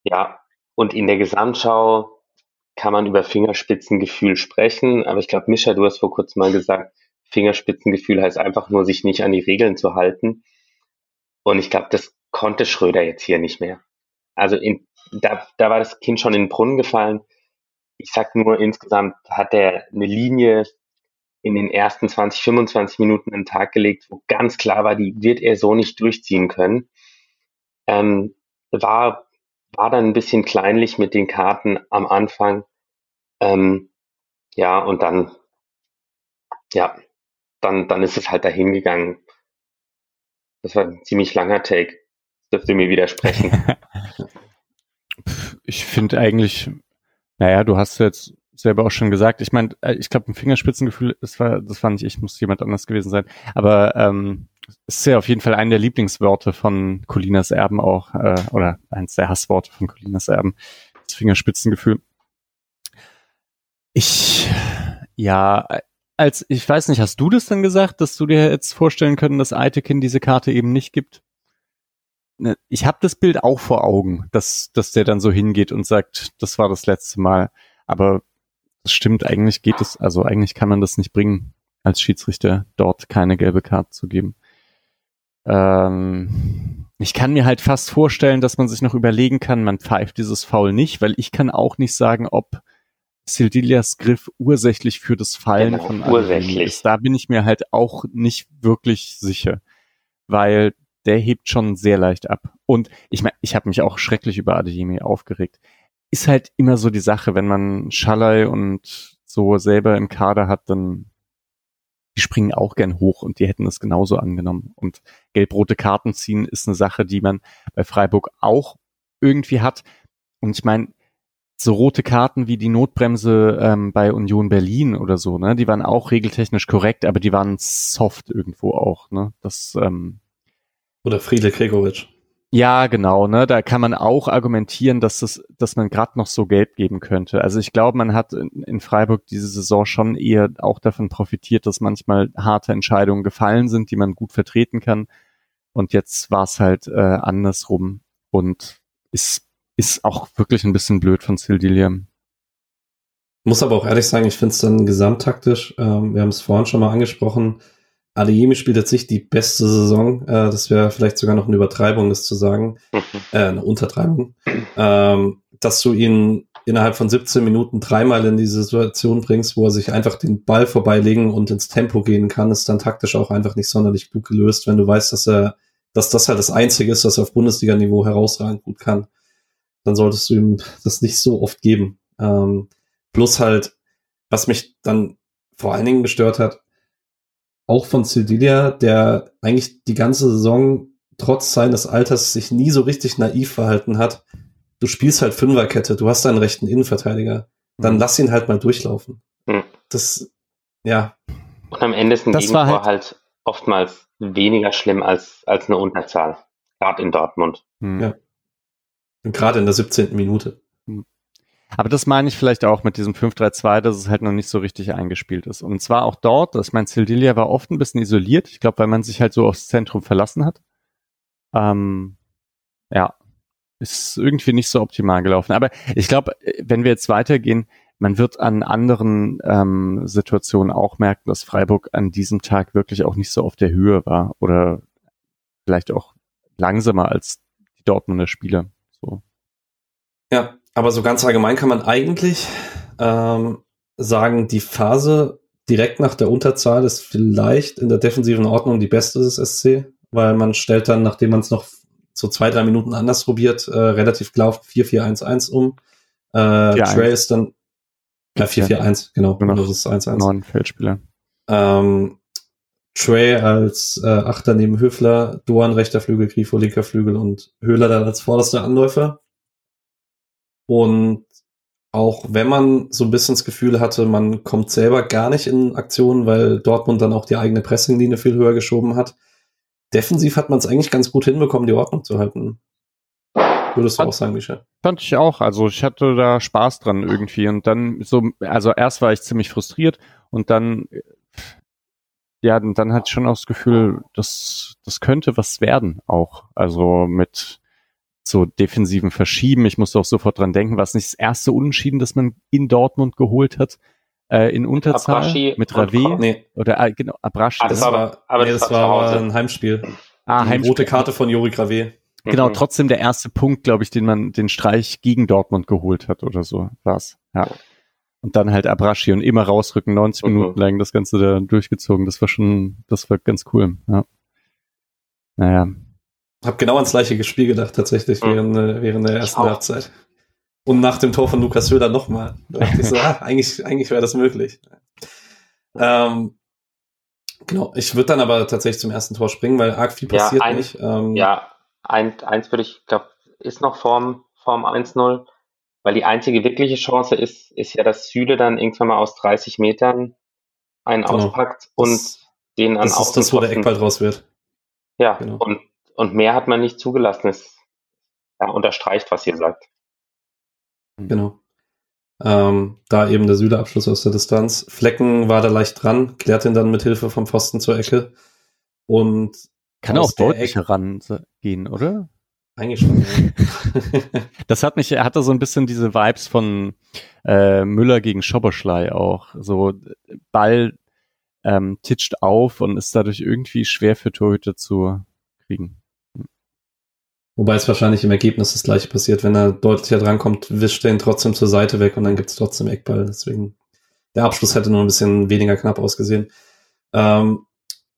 ja, und in der Gesamtschau kann man über Fingerspitzengefühl sprechen, aber ich glaube, Mischa, du hast vor kurzem mal gesagt, Fingerspitzengefühl heißt einfach nur, sich nicht an die Regeln zu halten. Und ich glaube, das konnte Schröder jetzt hier nicht mehr. Also in, da, da war das Kind schon in den Brunnen gefallen. Ich sag nur, insgesamt hat er eine Linie in den ersten 20, 25 Minuten den Tag gelegt, wo ganz klar war, die wird er so nicht durchziehen können. Ähm, war, war dann ein bisschen kleinlich mit den Karten am Anfang. Ähm, ja, und dann, ja, dann, dann ist es halt dahin gegangen. Das war ein ziemlich langer Take. Das dürfte mir widersprechen. ich finde eigentlich, naja, du hast jetzt selber auch schon gesagt. Ich meine, äh, ich glaube, ein Fingerspitzengefühl, das war, das war nicht ich, muss jemand anders gewesen sein. Aber ähm, ist ja auf jeden Fall ein der Lieblingsworte von Colinas Erben auch, äh, oder eins der Hassworte von Colinas Erben, das Fingerspitzengefühl. Ich, ja, als, ich weiß nicht, hast du das denn gesagt, dass du dir jetzt vorstellen können, dass Aitekin diese Karte eben nicht gibt? Ne, ich habe das Bild auch vor Augen, dass, dass der dann so hingeht und sagt, das war das letzte Mal. Aber das stimmt, eigentlich geht es, also eigentlich kann man das nicht bringen, als Schiedsrichter dort keine gelbe Karte zu geben. Ähm, ich kann mir halt fast vorstellen, dass man sich noch überlegen kann, man pfeift dieses Foul nicht, weil ich kann auch nicht sagen, ob Sildilias Griff ursächlich für das Fallen genau, von ursächlich. ist. Da bin ich mir halt auch nicht wirklich sicher, weil der hebt schon sehr leicht ab. Und ich meine, ich habe mich auch schrecklich über Adeyemi aufgeregt. Ist halt immer so die Sache, wenn man Schalay und so selber im Kader hat, dann die springen auch gern hoch und die hätten das genauso angenommen. Und gelb-rote Karten ziehen ist eine Sache, die man bei Freiburg auch irgendwie hat. Und ich meine, so rote Karten wie die Notbremse ähm, bei Union Berlin oder so, ne? Die waren auch regeltechnisch korrekt, aber die waren soft irgendwo auch, ne? Das ähm, oder Friedel Gregoritsch. Ja, genau, ne? Da kann man auch argumentieren, dass das, dass man gerade noch so gelb geben könnte. Also ich glaube, man hat in, in Freiburg diese Saison schon eher auch davon profitiert, dass manchmal harte Entscheidungen gefallen sind, die man gut vertreten kann. Und jetzt war es halt äh, andersrum und ist ist auch wirklich ein bisschen blöd von Sildilium. Muss aber auch ehrlich sagen, ich finde es dann gesamttaktisch, ähm, wir haben es vorhin schon mal angesprochen, Adeyemi spielt jetzt nicht die beste Saison, äh, das wäre vielleicht sogar noch eine Übertreibung, das zu sagen, äh, eine Untertreibung, ähm, dass du ihn innerhalb von 17 Minuten dreimal in diese Situation bringst, wo er sich einfach den Ball vorbeilegen und ins Tempo gehen kann, ist dann taktisch auch einfach nicht sonderlich gut gelöst, wenn du weißt, dass er, dass das halt das Einzige ist, was er auf Bundesliga-Niveau herausragend gut kann dann solltest du ihm das nicht so oft geben. Ähm, plus halt, was mich dann vor allen Dingen gestört hat, auch von Cedilia, der eigentlich die ganze Saison trotz seines Alters sich nie so richtig naiv verhalten hat. Du spielst halt Fünferkette, du hast einen rechten Innenverteidiger, dann mhm. lass ihn halt mal durchlaufen. Mhm. Das, ja. Und am Ende ist ein das Gegentor halt, halt oftmals weniger schlimm als, als eine Unterzahl. Gerade in Dortmund. Hm. Ja. Und gerade in der 17. Minute. Aber das meine ich vielleicht auch mit diesem 5-3-2, dass es halt noch nicht so richtig eingespielt ist. Und zwar auch dort, dass mein Sildilia war oft ein bisschen isoliert. Ich glaube, weil man sich halt so aufs Zentrum verlassen hat. Ähm, ja, ist irgendwie nicht so optimal gelaufen. Aber ich glaube, wenn wir jetzt weitergehen, man wird an anderen ähm, Situationen auch merken, dass Freiburg an diesem Tag wirklich auch nicht so auf der Höhe war oder vielleicht auch langsamer als die Dortmunder Spieler. So. Ja, aber so ganz allgemein kann man eigentlich ähm, sagen, die Phase direkt nach der Unterzahl ist vielleicht in der defensiven Ordnung die beste des SC, weil man stellt dann, nachdem man es noch so zwei, drei Minuten anders probiert, äh, relativ klar auf 4-4-1-1 um. Äh, Trey ist dann ja, 4-4-1, genau. genau. Das ist 1-1. Neun Feldspieler. Ähm, Trey als äh, Achter neben Höfler, Doan rechter Flügel, Grifo linker Flügel und Höhler dann als vorderster Anläufer. Und auch wenn man so ein bisschen das Gefühl hatte, man kommt selber gar nicht in Aktionen, weil Dortmund dann auch die eigene Pressinglinie viel höher geschoben hat. Defensiv hat man es eigentlich ganz gut hinbekommen, die Ordnung zu halten. Würdest du auch sagen, Michel? Fand ich auch. Also ich hatte da Spaß dran irgendwie. Und dann so, also erst war ich ziemlich frustriert und dann, ja, dann hatte ich schon auch das Gefühl, das, das könnte was werden auch. Also mit so defensiven Verschieben. Ich musste auch sofort dran denken, was nicht das erste Unentschieden, das man in Dortmund geholt hat, äh, in Unterzahl Abrashi mit Rave nee. oder äh, genau Abrashi. Ah, das, das war, aber nee, das, das war, ein Heimspiel. Ah, Die Heimspiel. rote Karte von Juri Grave. Genau, mhm. trotzdem der erste Punkt, glaube ich, den man den Streich gegen Dortmund geholt hat oder so war's. Ja. Und dann halt Abrashi und immer rausrücken, 90 mhm. Minuten lang das Ganze da durchgezogen. Das war schon, das war ganz cool. Ja. Naja. Hab genau ans gleiche Spiel gedacht, tatsächlich, mhm. während, äh, während der ersten Halbzeit. Und nach dem Tor von Lukas Höhler nochmal. Da dachte ich so, ah, eigentlich, eigentlich wäre das möglich. Ähm, genau, ich würde dann aber tatsächlich zum ersten Tor springen, weil arg viel passiert ja, ein, nicht. Ähm, ja, ein, eins würde ich, glaube, ist noch vorm, vorm 1-0, weil die einzige wirkliche Chance ist, ist ja, dass Süle dann irgendwann mal aus 30 Metern einen genau. auspackt und das, den dann das ist das, wo der Eckball draus wird. Ja, genau. und, und mehr hat man nicht zugelassen. Es ja, unterstreicht, was ihr sagt. Genau. Ähm, da eben der Süle-Abschluss aus der Distanz. Flecken war da leicht dran, klärt ihn dann mit Hilfe vom Pfosten zur Ecke. Und kann auch deutlich herangehen, oder? Eigentlich schon. das hat mich, er hatte so ein bisschen diese Vibes von äh, Müller gegen Schoberschlei auch. So Ball ähm, titscht auf und ist dadurch irgendwie schwer für Torhüter zu kriegen. Wobei es wahrscheinlich im Ergebnis das gleiche passiert. Wenn er deutlicher drankommt, wischt er ihn trotzdem zur Seite weg und dann gibt es trotzdem Eckball. Deswegen, der Abschluss hätte nur ein bisschen weniger knapp ausgesehen. Ähm,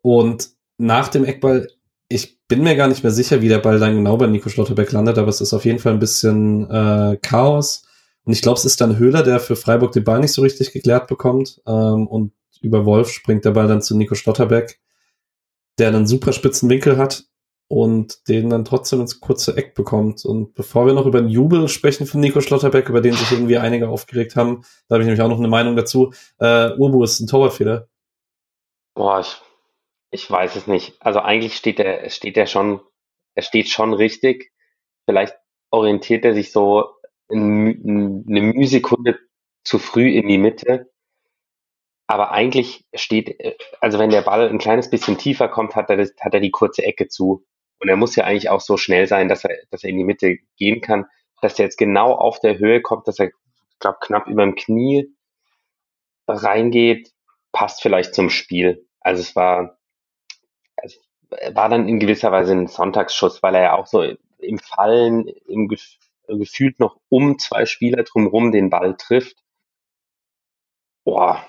und nach dem Eckball ich bin mir gar nicht mehr sicher, wie der Ball dann genau bei Nico Schlotterbeck landet, aber es ist auf jeden Fall ein bisschen äh, Chaos. Und ich glaube, es ist dann Höhler, der für Freiburg den Ball nicht so richtig geklärt bekommt. Ähm, und über Wolf springt der Ball dann zu Nico Schlotterbeck, der einen super spitzen Winkel hat und den dann trotzdem ins kurze Eck bekommt. Und bevor wir noch über den Jubel sprechen von Nico Schlotterbeck, über den sich irgendwie einige aufgeregt haben, da habe ich nämlich auch noch eine Meinung dazu. Äh, Urbu ist ein Torwartfehler. Boah, ich ich weiß es nicht. Also eigentlich steht er, steht er schon, er steht schon richtig. Vielleicht orientiert er sich so eine Mühsekunde zu früh in die Mitte. Aber eigentlich steht, also wenn der Ball ein kleines bisschen tiefer kommt, hat er, das, hat er die kurze Ecke zu. Und er muss ja eigentlich auch so schnell sein, dass er, dass er in die Mitte gehen kann. Dass er jetzt genau auf der Höhe kommt, dass er, glaube, knapp über dem Knie reingeht, passt vielleicht zum Spiel. Also es war, also war dann in gewisser Weise ein Sonntagsschuss, weil er ja auch so im Fallen, im Gef gefühlt noch um zwei Spieler drumherum den Ball trifft. Boah.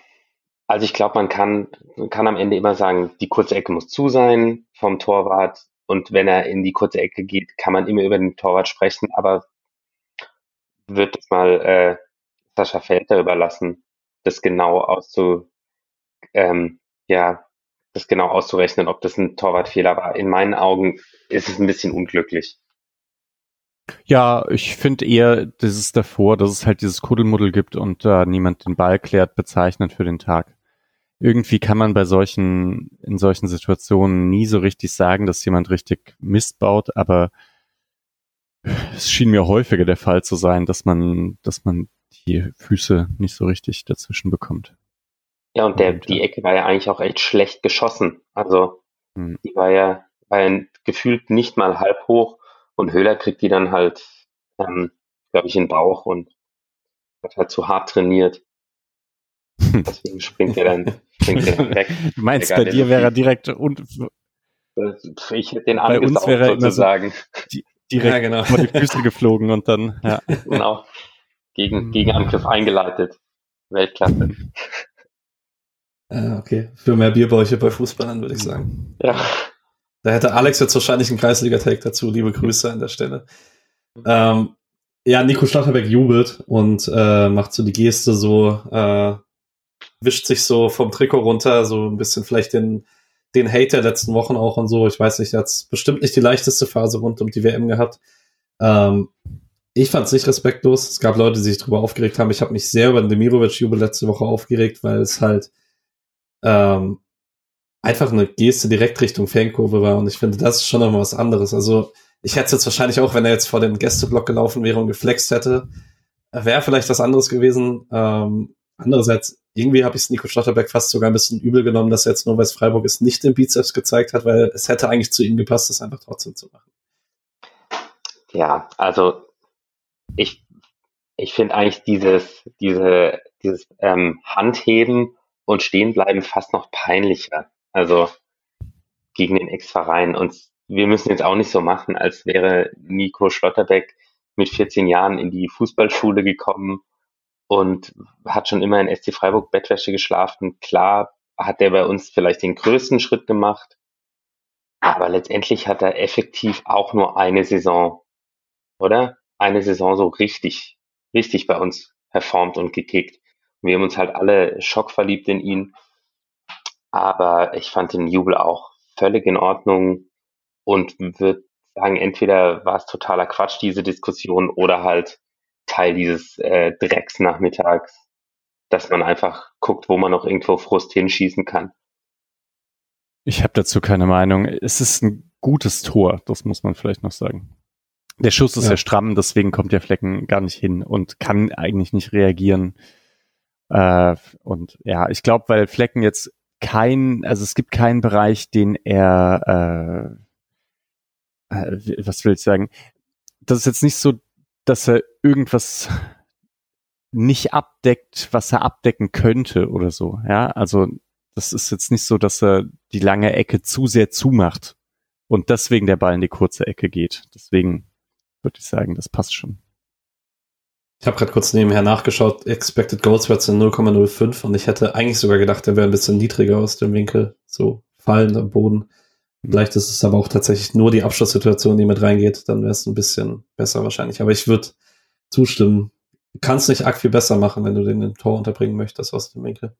Also ich glaube, man kann, man kann am Ende immer sagen, die kurze Ecke muss zu sein vom Torwart. Und wenn er in die kurze Ecke geht, kann man immer über den Torwart sprechen. Aber wird es mal äh, Sascha Felter überlassen, das genau auszu, ähm, ja, das genau auszurechnen, ob das ein Torwartfehler war. In meinen Augen ist es ein bisschen unglücklich. Ja, ich finde eher, das ist davor, dass es halt dieses Kuddelmuddel gibt und äh, niemand den Ball klärt, bezeichnet für den Tag. Irgendwie kann man bei solchen, in solchen Situationen nie so richtig sagen, dass jemand richtig Mist baut, aber es schien mir häufiger der Fall zu sein, dass man, dass man die Füße nicht so richtig dazwischen bekommt. Ja, und der, die Ecke war ja eigentlich auch echt schlecht geschossen. Also, hm. die war ja, war ja gefühlt nicht mal halb hoch und Höhler kriegt die dann halt, ähm, glaube ich, in den Bauch und hat halt zu hart trainiert. Deswegen springt er dann, springt er dann weg. Du meinst, bei dir wäre er direkt und ich hätte den bei uns wäre sozusagen. So direkt ja, genau. vor die Füße geflogen und dann, ja. Genau. Gegen, Gegenangriff eingeleitet. Weltklasse. Äh, okay. Für mehr Bierbäuche bei Fußballern, würde ich sagen. Ja. Da hätte Alex jetzt wahrscheinlich einen Kreisliga-Take dazu. Liebe Grüße an der Stelle. Ähm, ja, Nico Schlotterbeck jubelt und äh, macht so die Geste so, äh, wischt sich so vom Trikot runter, so ein bisschen vielleicht den, den Hate der letzten Wochen auch und so. Ich weiß nicht, er hat bestimmt nicht die leichteste Phase rund um die WM gehabt. Ähm, ich fand es nicht respektlos. Es gab Leute, die sich darüber aufgeregt haben. Ich habe mich sehr über den Demirovic-Jubel letzte Woche aufgeregt, weil es halt ähm, einfach eine Geste direkt Richtung Fankurve war. Und ich finde, das ist schon nochmal was anderes. Also ich hätte es jetzt wahrscheinlich auch, wenn er jetzt vor den Gästeblock gelaufen wäre und geflext hätte, wäre vielleicht was anderes gewesen. Ähm, andererseits, irgendwie habe ich es Nico Schlotterbeck fast sogar ein bisschen übel genommen, dass er jetzt nur, weil Freiburg ist, nicht den Bizeps gezeigt hat, weil es hätte eigentlich zu ihm gepasst, das einfach trotzdem zu machen. Ja, also ich, ich finde eigentlich dieses, diese, dieses ähm, Handheben und Stehenbleiben fast noch peinlicher. Also gegen den Ex-Verein. Und wir müssen jetzt auch nicht so machen, als wäre Nico Schlotterbeck mit 14 Jahren in die Fußballschule gekommen und hat schon immer in SC Freiburg Bettwäsche geschlafen. Klar hat er bei uns vielleicht den größten Schritt gemacht, aber letztendlich hat er effektiv auch nur eine Saison, oder? Eine Saison so richtig, richtig bei uns performt und gekickt. Wir haben uns halt alle schockverliebt in ihn. Aber ich fand den Jubel auch völlig in Ordnung und würde sagen, entweder war es totaler Quatsch, diese Diskussion, oder halt Teil dieses äh, Drecksnachmittags, dass man einfach guckt, wo man noch irgendwo Frust hinschießen kann. Ich habe dazu keine Meinung. Es ist ein gutes Tor, das muss man vielleicht noch sagen. Der Schuss ist ja, ja stramm, deswegen kommt der Flecken gar nicht hin und kann eigentlich nicht reagieren. Äh, und ja, ich glaube, weil Flecken jetzt kein, also es gibt keinen Bereich, den er, äh, äh, was will ich sagen, das ist jetzt nicht so, dass er irgendwas nicht abdeckt, was er abdecken könnte oder so. Ja, also das ist jetzt nicht so, dass er die lange Ecke zu sehr zumacht und deswegen der Ball in die kurze Ecke geht. Deswegen würde ich sagen, das passt schon. Ich habe gerade kurz nebenher nachgeschaut, Expected Goals Words sind 0,05 und ich hätte eigentlich sogar gedacht, der wäre ein bisschen niedriger aus dem Winkel, so fallend am Boden. Vielleicht ist es aber auch tatsächlich nur die Abschlusssituation, die mit reingeht, dann wäre es ein bisschen besser wahrscheinlich. Aber ich würde zustimmen. Du kannst nicht arg viel besser machen, wenn du den im Tor unterbringen möchtest aus dem Winkel.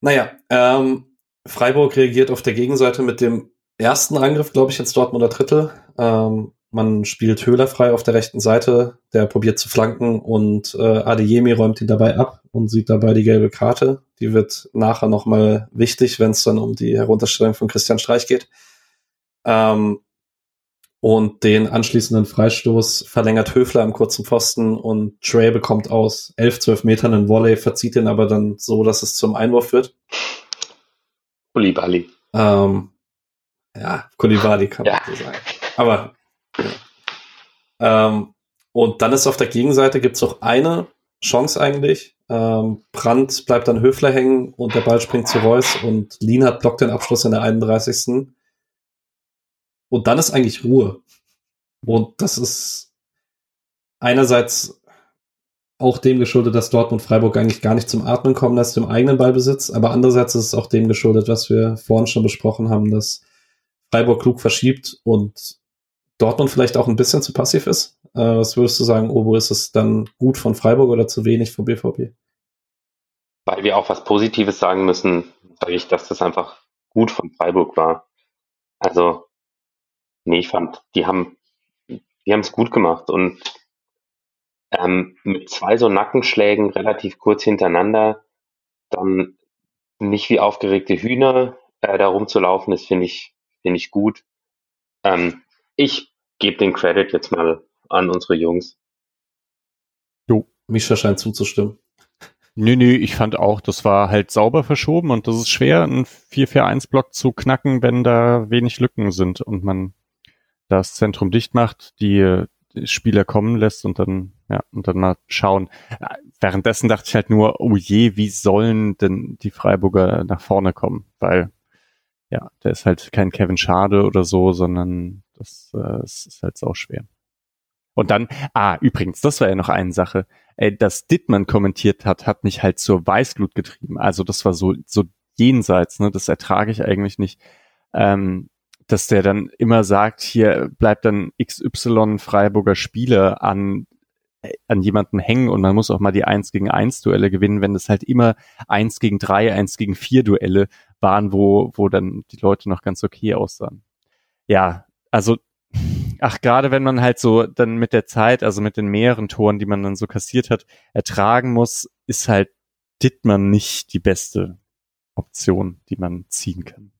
Naja, ähm, Freiburg reagiert auf der Gegenseite mit dem ersten Angriff, glaube ich, ins Dortmunder Drittel. Ähm, man spielt Höhler frei auf der rechten Seite, der probiert zu flanken und äh, Adeyemi räumt ihn dabei ab und sieht dabei die gelbe Karte. Die wird nachher nochmal wichtig, wenn es dann um die Herunterstellung von Christian Streich geht. Ähm, und den anschließenden Freistoß verlängert Höfler im kurzen Pfosten und Trey bekommt aus 11, 12 Metern einen Volley, verzieht ihn aber dann so, dass es zum Einwurf wird. Kulibali. Ähm, ja, Kulibali kann ja. man so sagen. Aber ähm, und dann ist auf der Gegenseite gibt's auch eine Chance eigentlich. Ähm, Brandt bleibt dann Höfler hängen und der Ball springt zu Reus und Lienhardt blockt den Abschluss in der 31. Und dann ist eigentlich Ruhe. Und das ist einerseits auch dem geschuldet, dass Dortmund Freiburg eigentlich gar nicht zum Atmen kommen lässt im eigenen Ballbesitz, aber andererseits ist es auch dem geschuldet, was wir vorhin schon besprochen haben, dass Freiburg klug verschiebt und Dortmund vielleicht auch ein bisschen zu passiv ist? Äh, was würdest du sagen, Obo, ist es dann gut von Freiburg oder zu wenig vom BVB? Weil wir auch was Positives sagen müssen, sage ich, dass das einfach gut von Freiburg war. Also, nee, ich fand, die haben, die es gut gemacht und ähm, mit zwei so Nackenschlägen relativ kurz hintereinander dann nicht wie aufgeregte Hühner äh, da rumzulaufen, das finde ich, finde ich gut. Ähm, ich gebe den Credit jetzt mal an unsere Jungs. Jo, Mischa scheint zuzustimmen. Nö, nö, ich fand auch, das war halt sauber verschoben und das ist schwer, einen 4-4-1-Block zu knacken, wenn da wenig Lücken sind und man das Zentrum dicht macht, die, die Spieler kommen lässt und dann, ja, und dann mal schauen. Währenddessen dachte ich halt nur, oh je, wie sollen denn die Freiburger nach vorne kommen? Weil, ja, der ist halt kein Kevin Schade oder so, sondern das, äh, ist halt auch schwer. Und dann, ah, übrigens, das war ja noch eine Sache. Ey, dass Dittmann kommentiert hat, hat mich halt zur Weißglut getrieben. Also das war so, so jenseits, ne? Das ertrage ich eigentlich nicht. Ähm, dass der dann immer sagt, hier bleibt dann XY Freiburger Spieler an äh, an jemanden hängen und man muss auch mal die 1 gegen 1 Duelle gewinnen, wenn das halt immer 1 gegen 3, 1 gegen 4 Duelle waren, wo, wo dann die Leute noch ganz okay aussahen. Ja, also, ach, gerade wenn man halt so dann mit der Zeit, also mit den mehreren Toren, die man dann so kassiert hat, ertragen muss, ist halt Dittmann nicht die beste Option, die man ziehen kann.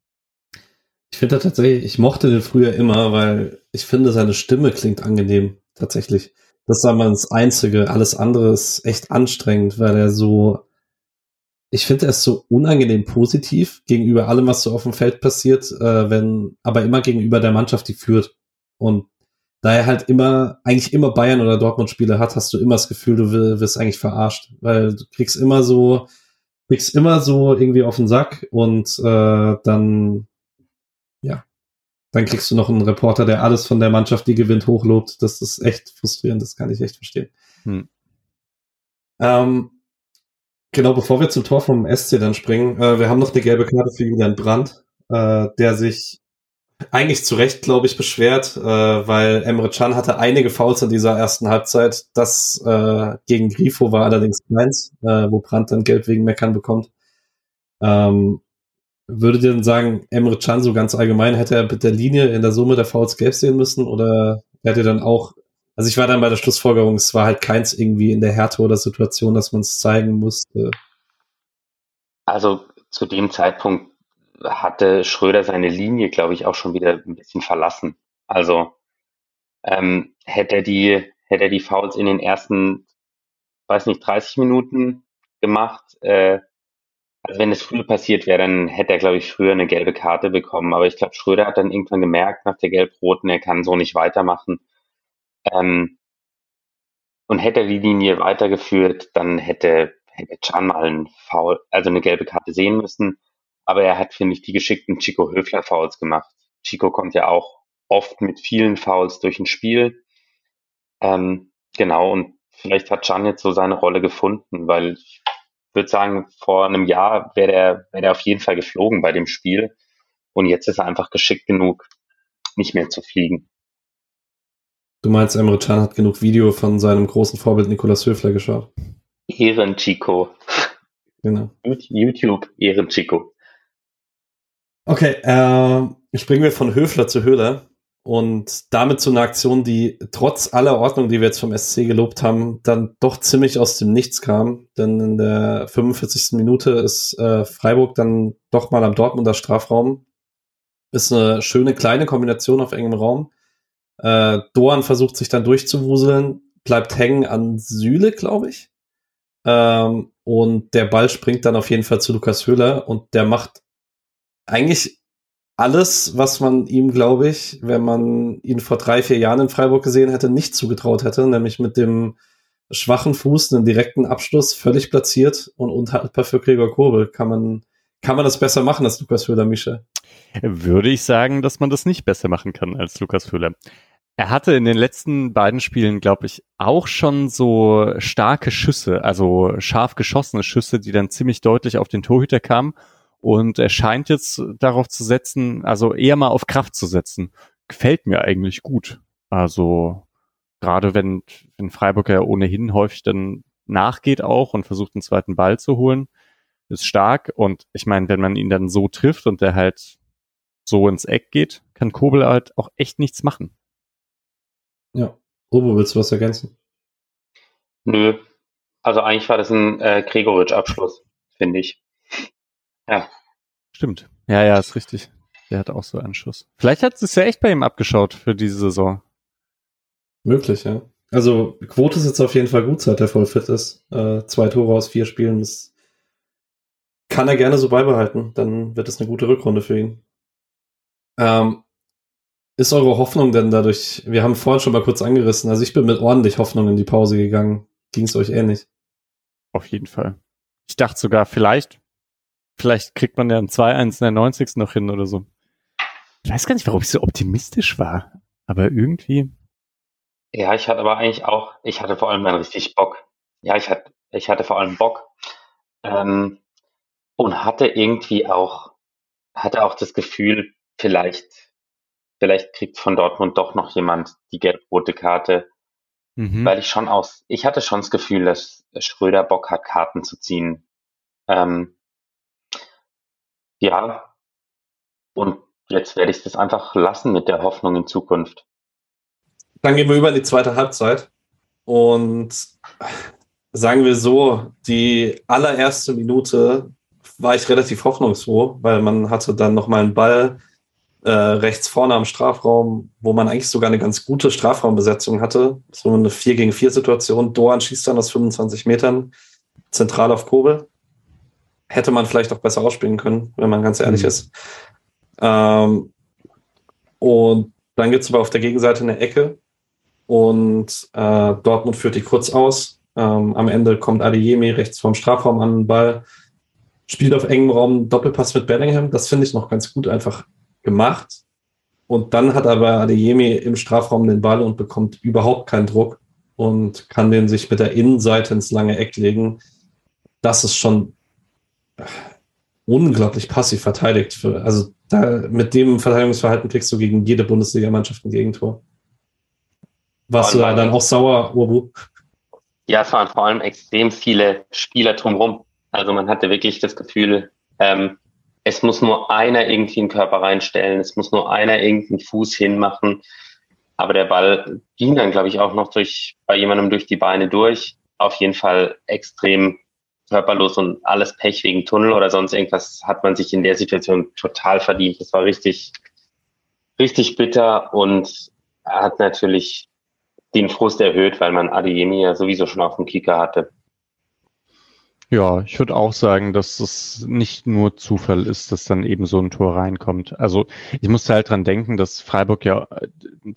Ich finde tatsächlich, ich mochte den früher immer, weil ich finde, seine Stimme klingt angenehm, tatsächlich. Das war mal das Einzige. Alles andere ist echt anstrengend, weil er so, ich finde, ist so unangenehm positiv gegenüber allem, was so auf dem Feld passiert, äh, wenn, aber immer gegenüber der Mannschaft, die führt. Und da er halt immer, eigentlich immer Bayern oder Dortmund Spiele hat, hast du immer das Gefühl, du wirst eigentlich verarscht, weil du kriegst immer so, kriegst immer so irgendwie auf den Sack und äh, dann ja, dann kriegst du noch einen Reporter, der alles von der Mannschaft, die gewinnt, hochlobt. Das ist echt frustrierend, das kann ich echt verstehen. Hm. Ähm, genau, bevor wir zum Tor vom SC dann springen, äh, wir haben noch die gelbe Karte für Julian Brandt, äh, der sich eigentlich zu Recht, glaube ich, beschwert, äh, weil Emre Can hatte einige Fouls in dieser ersten Halbzeit. Das äh, gegen Grifo war allerdings keins, äh, wo Brandt dann Geld wegen Meckern bekommt. Ähm, Würdet ihr denn sagen, Emre Can so ganz allgemein, hätte er mit der Linie in der Summe der Fouls gelb sehen müssen oder hätte er dann auch, also ich war dann bei der Schlussfolgerung, es war halt keins irgendwie in der Härte oder Situation, dass man es zeigen musste. Also zu dem Zeitpunkt hatte Schröder seine Linie, glaube ich, auch schon wieder ein bisschen verlassen. Also ähm, hätte er die, hätte er die Fouls in den ersten, weiß nicht, 30 Minuten gemacht, äh, also wenn es früher passiert wäre, dann hätte er, glaube ich, früher eine gelbe Karte bekommen. Aber ich glaube, Schröder hat dann irgendwann gemerkt, nach der Gelb-Roten, er kann so nicht weitermachen. Ähm, und hätte er die Linie weitergeführt, dann hätte, hätte Can mal einen Foul, also eine gelbe Karte sehen müssen. Aber er hat, finde ich, die geschickten Chico Höfler Fouls gemacht. Chico kommt ja auch oft mit vielen Fouls durch ein Spiel. Ähm, genau, und vielleicht hat Can jetzt so seine Rolle gefunden, weil ich würde sagen, vor einem Jahr wäre der, wäre der auf jeden Fall geflogen bei dem Spiel. Und jetzt ist er einfach geschickt genug, nicht mehr zu fliegen. Du meinst, Emre Can hat genug Video von seinem großen Vorbild Nikolaus Höfler geschaut? Ehren Chico. Genau. YouTube Ehren Chico. Okay, äh, springen wir von Höfler zu Höhler. Und damit zu einer Aktion, die trotz aller Ordnung, die wir jetzt vom SC gelobt haben, dann doch ziemlich aus dem Nichts kam. Denn in der 45. Minute ist äh, Freiburg dann doch mal am Dortmunder Strafraum. Ist eine schöne kleine Kombination auf engem Raum. Äh, Doan versucht sich dann durchzuwuseln, bleibt hängen an Süle, glaube ich. Ähm, und der Ball springt dann auf jeden Fall zu Lukas Höhler und der macht eigentlich alles, was man ihm, glaube ich, wenn man ihn vor drei, vier Jahren in Freiburg gesehen hätte, nicht zugetraut hätte, nämlich mit dem schwachen Fuß einen direkten Abschluss völlig platziert und unhaltbar für Gregor Kobel. Kann man, kann man das besser machen als Lukas Höhler, Mischa? Würde ich sagen, dass man das nicht besser machen kann als Lukas Höhler. Er hatte in den letzten beiden Spielen, glaube ich, auch schon so starke Schüsse, also scharf geschossene Schüsse, die dann ziemlich deutlich auf den Torhüter kamen und er scheint jetzt darauf zu setzen, also eher mal auf Kraft zu setzen. Gefällt mir eigentlich gut. Also gerade wenn, wenn Freiburg ja ohnehin häufig dann nachgeht auch und versucht, einen zweiten Ball zu holen, ist stark. Und ich meine, wenn man ihn dann so trifft und der halt so ins Eck geht, kann Kobel halt auch echt nichts machen. Ja. Obo, willst du was ergänzen? Nö. Also eigentlich war das ein äh, Gregoritsch-Abschluss, finde ich. Ja. Stimmt. Ja, ja, ist richtig. Der hat auch so einen Schuss. Vielleicht hat es ja echt bei ihm abgeschaut für diese Saison. Möglich, ja. Also Quote ist jetzt auf jeden Fall gut, seit er voll fit ist. Äh, zwei Tore aus vier Spielen, das kann er gerne so beibehalten. Dann wird es eine gute Rückrunde für ihn. Ähm, ist eure Hoffnung denn dadurch, wir haben vorhin schon mal kurz angerissen, also ich bin mit ordentlich Hoffnung in die Pause gegangen. Ging es euch ähnlich? Auf jeden Fall. Ich dachte sogar, vielleicht, vielleicht kriegt man ja ein 2-1 in der 90. noch hin oder so. Ich weiß gar nicht, warum ich so optimistisch war, aber irgendwie. Ja, ich hatte aber eigentlich auch, ich hatte vor allem dann richtig Bock. Ja, ich hatte, ich hatte vor allem Bock. Ähm, und hatte irgendwie auch, hatte auch das Gefühl, vielleicht, vielleicht kriegt von Dortmund doch noch jemand die gelb-rote Karte. Mhm. Weil ich schon aus, ich hatte schon das Gefühl, dass Schröder Bock hat, Karten zu ziehen. Ähm, ja. Und jetzt werde ich das einfach lassen mit der Hoffnung in Zukunft. Dann gehen wir über in die zweite Halbzeit. Und sagen wir so, die allererste Minute war ich relativ hoffnungsfroh, weil man hatte dann nochmal einen Ball äh, rechts vorne am Strafraum, wo man eigentlich sogar eine ganz gute Strafraumbesetzung hatte. So eine 4 gegen 4 Situation. Doan schießt dann aus 25 Metern zentral auf Kobel. Hätte man vielleicht auch besser ausspielen können, wenn man ganz ehrlich mhm. ist. Ähm, und dann gibt es aber auf der Gegenseite eine Ecke und äh, Dortmund führt die kurz aus. Ähm, am Ende kommt Adeyemi rechts vom Strafraum an den Ball, spielt auf engem Raum Doppelpass mit Bellingham. Das finde ich noch ganz gut einfach gemacht. Und dann hat aber Adeyemi im Strafraum den Ball und bekommt überhaupt keinen Druck und kann den sich mit der Innenseite ins lange Eck legen. Das ist schon unglaublich passiv verteidigt. Für, also da, mit dem Verteidigungsverhalten kriegst du gegen jede Bundesligamannschaft ein Gegentor. Warst du da dann auch sauer, Urbu? Ja, es waren vor allem extrem viele Spieler drumherum. Also man hatte wirklich das Gefühl, ähm, es muss nur einer irgendwie einen Körper reinstellen, es muss nur einer irgendeinen Fuß hinmachen. Aber der Ball ging dann, glaube ich, auch noch durch, bei jemandem durch die Beine durch. Auf jeden Fall extrem körperlos und alles Pech wegen Tunnel oder sonst irgendwas hat man sich in der Situation total verdient. Das war richtig, richtig bitter und hat natürlich den Frust erhöht, weil man Adeyemi ja sowieso schon auf dem Kicker hatte. Ja, ich würde auch sagen, dass es nicht nur Zufall ist, dass dann eben so ein Tor reinkommt. Also ich musste halt dran denken, dass Freiburg ja äh,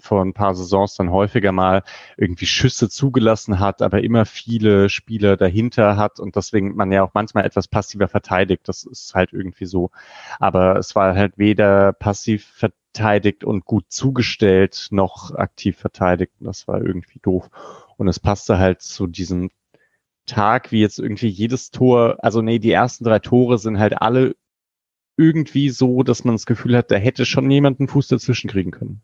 vor ein paar Saisons dann häufiger mal irgendwie Schüsse zugelassen hat, aber immer viele Spieler dahinter hat und deswegen man ja auch manchmal etwas passiver verteidigt. Das ist halt irgendwie so. Aber es war halt weder passiv verteidigt und gut zugestellt noch aktiv verteidigt. Das war irgendwie doof. Und es passte halt zu diesem Tag, wie jetzt irgendwie jedes Tor, also nee, die ersten drei Tore sind halt alle irgendwie so, dass man das Gefühl hat, da hätte schon jemand einen Fuß dazwischen kriegen können.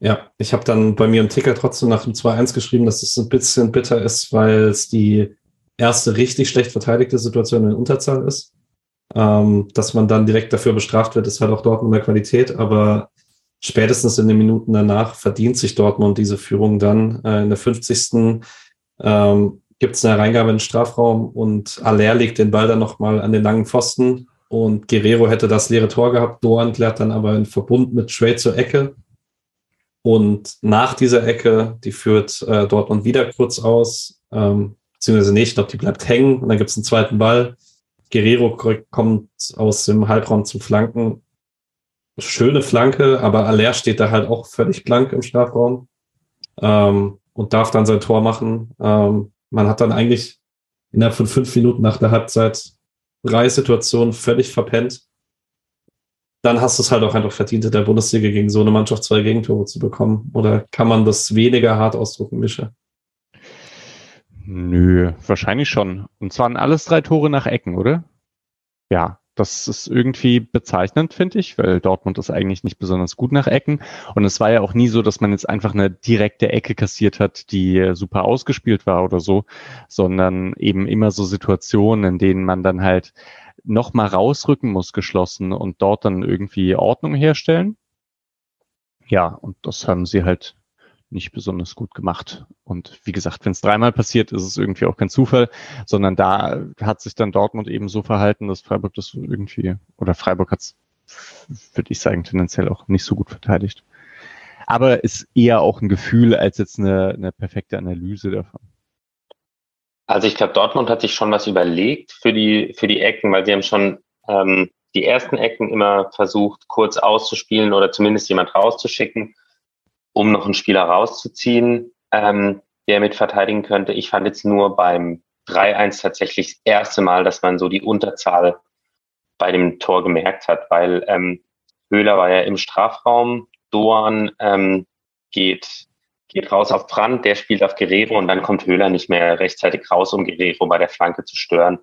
Ja, ich habe dann bei mir im Ticker trotzdem nach dem 2-1 geschrieben, dass es ein bisschen bitter ist, weil es die erste richtig schlecht verteidigte Situation in Unterzahl ist. Ähm, dass man dann direkt dafür bestraft wird, ist halt auch Dortmund der Qualität, aber spätestens in den Minuten danach verdient sich Dortmund diese Führung dann. Äh, in der 50. Ähm, gibt es eine Reingabe in den Strafraum und Aller legt den Ball dann nochmal an den langen Pfosten und Guerrero hätte das leere Tor gehabt. Doan klärt dann aber in Verbund mit Trey zur Ecke. Und nach dieser Ecke, die führt äh, Dortmund wieder kurz aus, ähm, beziehungsweise nicht, ich glaube, die bleibt hängen und dann gibt es einen zweiten Ball. Guerrero kommt aus dem Halbraum zum Flanken. Schöne Flanke, aber Aller steht da halt auch völlig blank im Strafraum ähm, und darf dann sein Tor machen. Ähm, man hat dann eigentlich innerhalb von fünf Minuten nach der Halbzeit drei Situationen völlig verpennt. Dann hast du es halt auch einfach verdient, in der Bundesliga gegen so eine Mannschaft zwei Gegentore zu bekommen. Oder kann man das weniger hart ausdrucken, Mische? Nö, wahrscheinlich schon. Und zwar an alles drei Tore nach Ecken, oder? Ja, das ist irgendwie bezeichnend, finde ich, weil Dortmund ist eigentlich nicht besonders gut nach Ecken. Und es war ja auch nie so, dass man jetzt einfach eine direkte Ecke kassiert hat, die super ausgespielt war oder so, sondern eben immer so Situationen, in denen man dann halt nochmal rausrücken muss, geschlossen und dort dann irgendwie Ordnung herstellen. Ja, und das haben sie halt nicht besonders gut gemacht. Und wie gesagt, wenn es dreimal passiert, ist es irgendwie auch kein Zufall, sondern da hat sich dann Dortmund eben so verhalten, dass Freiburg das irgendwie, oder Freiburg hat es, würde ich sagen, tendenziell auch nicht so gut verteidigt. Aber ist eher auch ein Gefühl als jetzt eine, eine perfekte Analyse davon. Also ich glaube, Dortmund hat sich schon was überlegt für die, für die Ecken, weil sie haben schon ähm, die ersten Ecken immer versucht, kurz auszuspielen oder zumindest jemand rauszuschicken, um noch einen Spieler rauszuziehen, ähm, der mit verteidigen könnte. Ich fand jetzt nur beim 3-1 tatsächlich das erste Mal, dass man so die Unterzahl bei dem Tor gemerkt hat, weil ähm, Höhler war ja im Strafraum, Doan ähm, geht geht raus auf Brand, der spielt auf Guerrero und dann kommt Höhler nicht mehr rechtzeitig raus, um Guerrero bei der Flanke zu stören.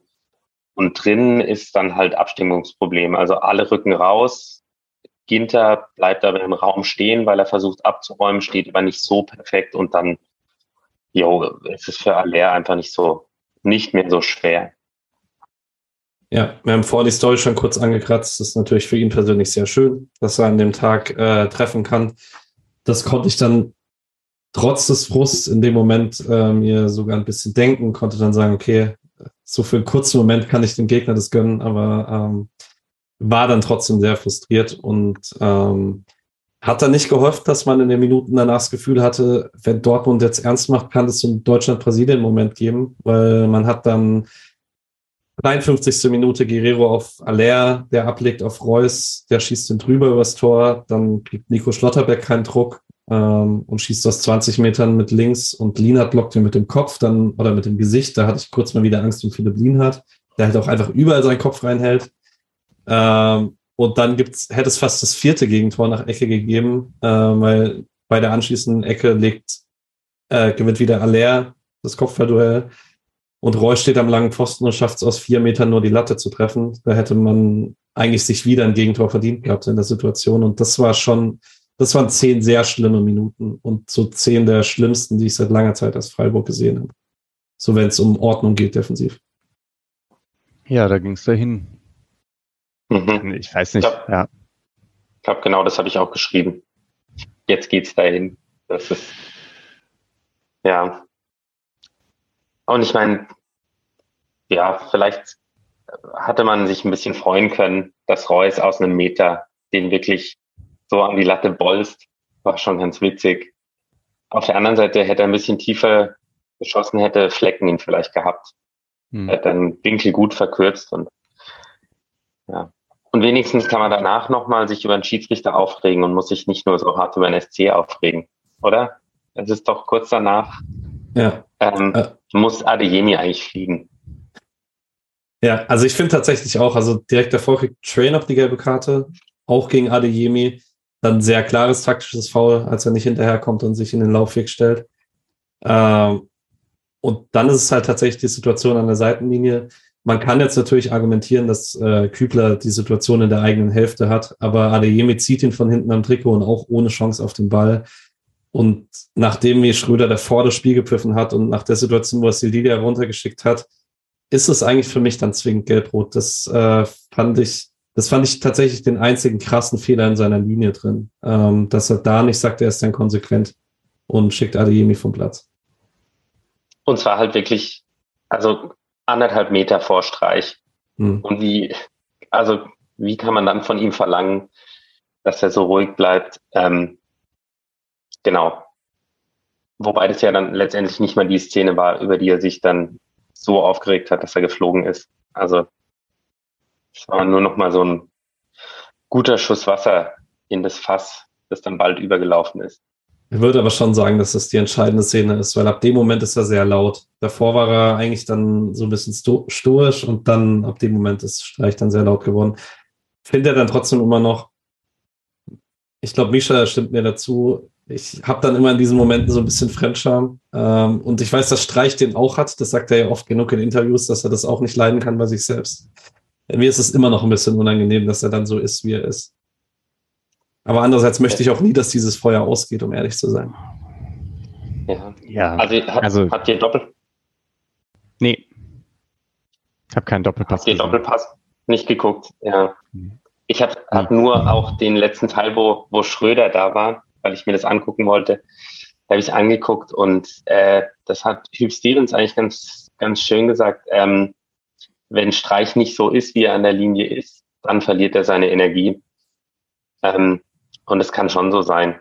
Und drin ist dann halt Abstimmungsproblem. Also alle rücken raus. Ginter bleibt aber im Raum stehen, weil er versucht abzuräumen, steht aber nicht so perfekt und dann, jo, es ist für Aller einfach nicht so, nicht mehr so schwer. Ja, wir haben vor die Story schon kurz angekratzt. Das ist natürlich für ihn persönlich sehr schön, dass er an dem Tag äh, treffen kann. Das konnte ich dann trotz des Frusts in dem Moment äh, mir sogar ein bisschen denken, konnte dann sagen, okay, so für einen kurzen Moment kann ich dem Gegner das gönnen, aber ähm, war dann trotzdem sehr frustriert und ähm, hat dann nicht gehofft, dass man in den Minuten danach das Gefühl hatte, wenn Dortmund jetzt ernst macht, kann es so einen Deutschland-Brasilien-Moment geben, weil man hat dann 53. Minute Guerrero auf Aller, der ablegt auf Reus, der schießt den drüber übers Tor, dann kriegt Nico Schlotterbeck keinen Druck, ähm, und schießt aus 20 Metern mit links und Lienhardt blockt ihn mit dem Kopf dann oder mit dem Gesicht. Da hatte ich kurz mal wieder Angst um Philipp Lienhardt, der halt auch einfach überall seinen Kopf reinhält. Ähm, und dann gibt's, hätte es fast das vierte Gegentor nach Ecke gegeben, äh, weil bei der anschließenden Ecke legt, äh, gewinnt wieder Aller das Kopfballduell. Und Roy steht am langen Pfosten und schafft es aus vier Metern nur die Latte zu treffen. Da hätte man eigentlich sich wieder ein Gegentor verdient gehabt in der Situation. Und das war schon, das waren zehn sehr schlimme Minuten und so zehn der schlimmsten, die ich seit langer Zeit als Freiburg gesehen habe. So wenn es um Ordnung geht, defensiv. Ja, da ging es dahin. Mhm. Ich weiß nicht. Ich glaub, ja. Ich glaube, genau das habe ich auch geschrieben. Jetzt geht's dahin. Das ist ja. Und ich meine, ja, vielleicht hatte man sich ein bisschen freuen können, dass Reus aus einem Meter den wirklich so an die Latte bolzt, war schon ganz witzig. Auf der anderen Seite hätte er ein bisschen tiefer geschossen, hätte Flecken ihn vielleicht gehabt. Hm. Hätte den Winkel gut verkürzt und ja. Und wenigstens kann man danach nochmal sich über einen Schiedsrichter aufregen und muss sich nicht nur so hart über einen SC aufregen, oder? Es ist doch kurz danach, ja. ähm, äh. muss Adeyemi eigentlich fliegen. Ja, also ich finde tatsächlich auch, also direkt davor kriegt Train auf die gelbe Karte, auch gegen Adeyemi dann sehr klares taktisches Foul, als er nicht hinterherkommt und sich in den Laufweg stellt. Ähm, und dann ist es halt tatsächlich die Situation an der Seitenlinie. Man kann jetzt natürlich argumentieren, dass äh, Kübler die Situation in der eigenen Hälfte hat, aber Adeyemi zieht ihn von hinten am Trikot und auch ohne Chance auf den Ball. Und nachdem mir Schröder davor das Spiel gepfiffen hat und nach der Situation, wo er Sildilia runtergeschickt hat, ist es eigentlich für mich dann zwingend gelb-rot. Das äh, fand ich das fand ich tatsächlich den einzigen krassen Fehler in seiner Linie drin, ähm, dass er da nicht sagt, er ist dann konsequent und schickt Adeyemi vom Platz. Und zwar halt wirklich, also anderthalb Meter vor Streich. Hm. Und wie, also wie kann man dann von ihm verlangen, dass er so ruhig bleibt? Ähm, genau. Wobei das ja dann letztendlich nicht mal die Szene war, über die er sich dann so aufgeregt hat, dass er geflogen ist. Also es war nur noch mal so ein guter Schuss Wasser in das Fass, das dann bald übergelaufen ist. Ich würde aber schon sagen, dass das die entscheidende Szene ist, weil ab dem Moment ist er sehr laut. Davor war er eigentlich dann so ein bisschen sto stoisch und dann ab dem Moment ist Streich dann sehr laut geworden. Finde er dann trotzdem immer noch, ich glaube, Misha stimmt mir dazu. Ich habe dann immer in diesen Momenten so ein bisschen Fremdscham. Ähm, und ich weiß, dass Streich den auch hat. Das sagt er ja oft genug in Interviews, dass er das auch nicht leiden kann bei sich selbst mir ist es immer noch ein bisschen unangenehm, dass er dann so ist, wie er ist. Aber andererseits möchte ich auch nie, dass dieses Feuer ausgeht, um ehrlich zu sein. Ja. ja. Also, hat, also habt ihr Doppel? Nee. Ich habe keinen Doppelpass. Habt ihr Doppelpass nicht geguckt? Ja. Ich habe hab nur auch den letzten Teil, wo, wo Schröder da war, weil ich mir das angucken wollte. habe ich angeguckt und äh, das hat Hugh Stevens eigentlich ganz, ganz schön gesagt. Ähm, wenn Streich nicht so ist, wie er an der Linie ist, dann verliert er seine Energie. Ähm, und es kann schon so sein.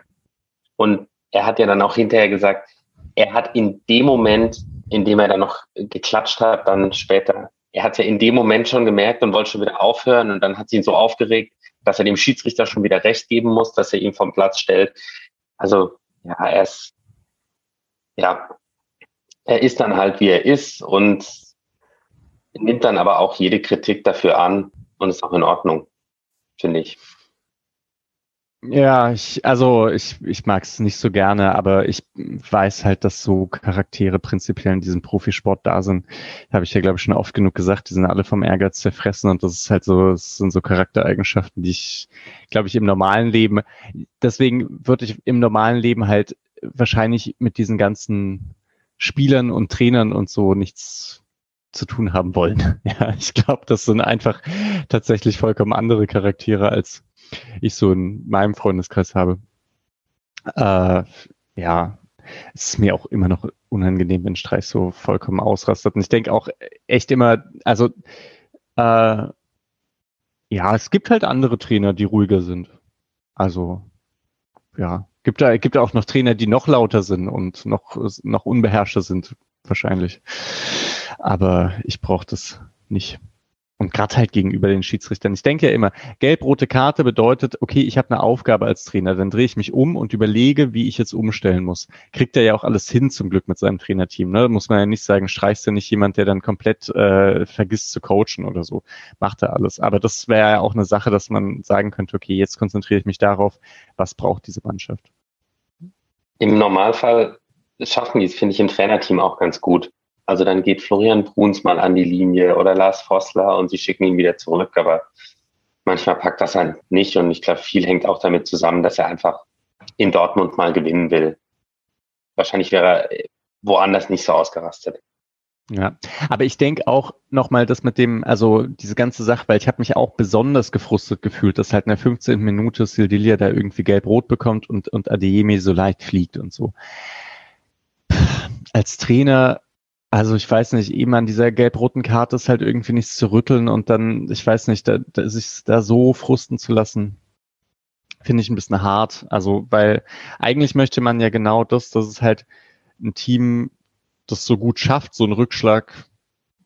Und er hat ja dann auch hinterher gesagt, er hat in dem Moment, in dem er dann noch geklatscht hat, dann später, er hat ja in dem Moment schon gemerkt und wollte schon wieder aufhören und dann hat sie ihn so aufgeregt, dass er dem Schiedsrichter schon wieder recht geben muss, dass er ihn vom Platz stellt. Also ja, er ist ja, er ist dann halt, wie er ist und nimmt dann aber auch jede Kritik dafür an und ist auch in Ordnung, finde ich. Ja, ich, also ich, ich mag es nicht so gerne, aber ich weiß halt, dass so Charaktere prinzipiell in diesem Profisport da sind. Habe ich ja, glaube ich, schon oft genug gesagt, die sind alle vom Ehrgeiz zerfressen und das ist halt so, das sind so Charaktereigenschaften, die ich, glaube ich, im normalen Leben, deswegen würde ich im normalen Leben halt wahrscheinlich mit diesen ganzen Spielern und Trainern und so nichts zu tun haben wollen. Ja, ich glaube, das sind einfach tatsächlich vollkommen andere Charaktere, als ich so in meinem Freundeskreis habe. Äh, ja, es ist mir auch immer noch unangenehm, wenn Streich so vollkommen ausrastet. Und ich denke auch echt immer, also äh, ja, es gibt halt andere Trainer, die ruhiger sind. Also ja, Gibt da, gibt da auch noch Trainer, die noch lauter sind und noch, noch unbeherrschter sind, wahrscheinlich. Aber ich brauche das nicht. Und gerade halt gegenüber den Schiedsrichtern. Ich denke ja immer, gelb-rote Karte bedeutet, okay, ich habe eine Aufgabe als Trainer, dann drehe ich mich um und überlege, wie ich jetzt umstellen muss. Kriegt er ja auch alles hin zum Glück mit seinem Trainerteam. Ne? Muss man ja nicht sagen, streichst du nicht jemand, der dann komplett äh, vergisst zu coachen oder so. Macht er alles. Aber das wäre ja auch eine Sache, dass man sagen könnte, okay, jetzt konzentriere ich mich darauf, was braucht diese Mannschaft. Im Normalfall schaffen die es, finde ich, im Trainerteam auch ganz gut. Also dann geht Florian Bruns mal an die Linie oder Lars Vossler und sie schicken ihn wieder zurück. Aber manchmal packt das halt nicht. Und ich glaube, viel hängt auch damit zusammen, dass er einfach in Dortmund mal gewinnen will. Wahrscheinlich wäre er woanders nicht so ausgerastet. Ja, aber ich denke auch nochmal, dass mit dem, also diese ganze Sache, weil ich habe mich auch besonders gefrustet gefühlt, dass halt in der 15. Minute Sildilia da irgendwie gelb-rot bekommt und, und Adeyemi so leicht fliegt und so. Als Trainer also ich weiß nicht, eben an dieser gelb-roten Karte ist halt irgendwie nichts zu rütteln und dann, ich weiß nicht, da, da, sich da so frusten zu lassen, finde ich ein bisschen hart. Also, weil eigentlich möchte man ja genau das, dass es halt ein Team das so gut schafft, so einen Rückschlag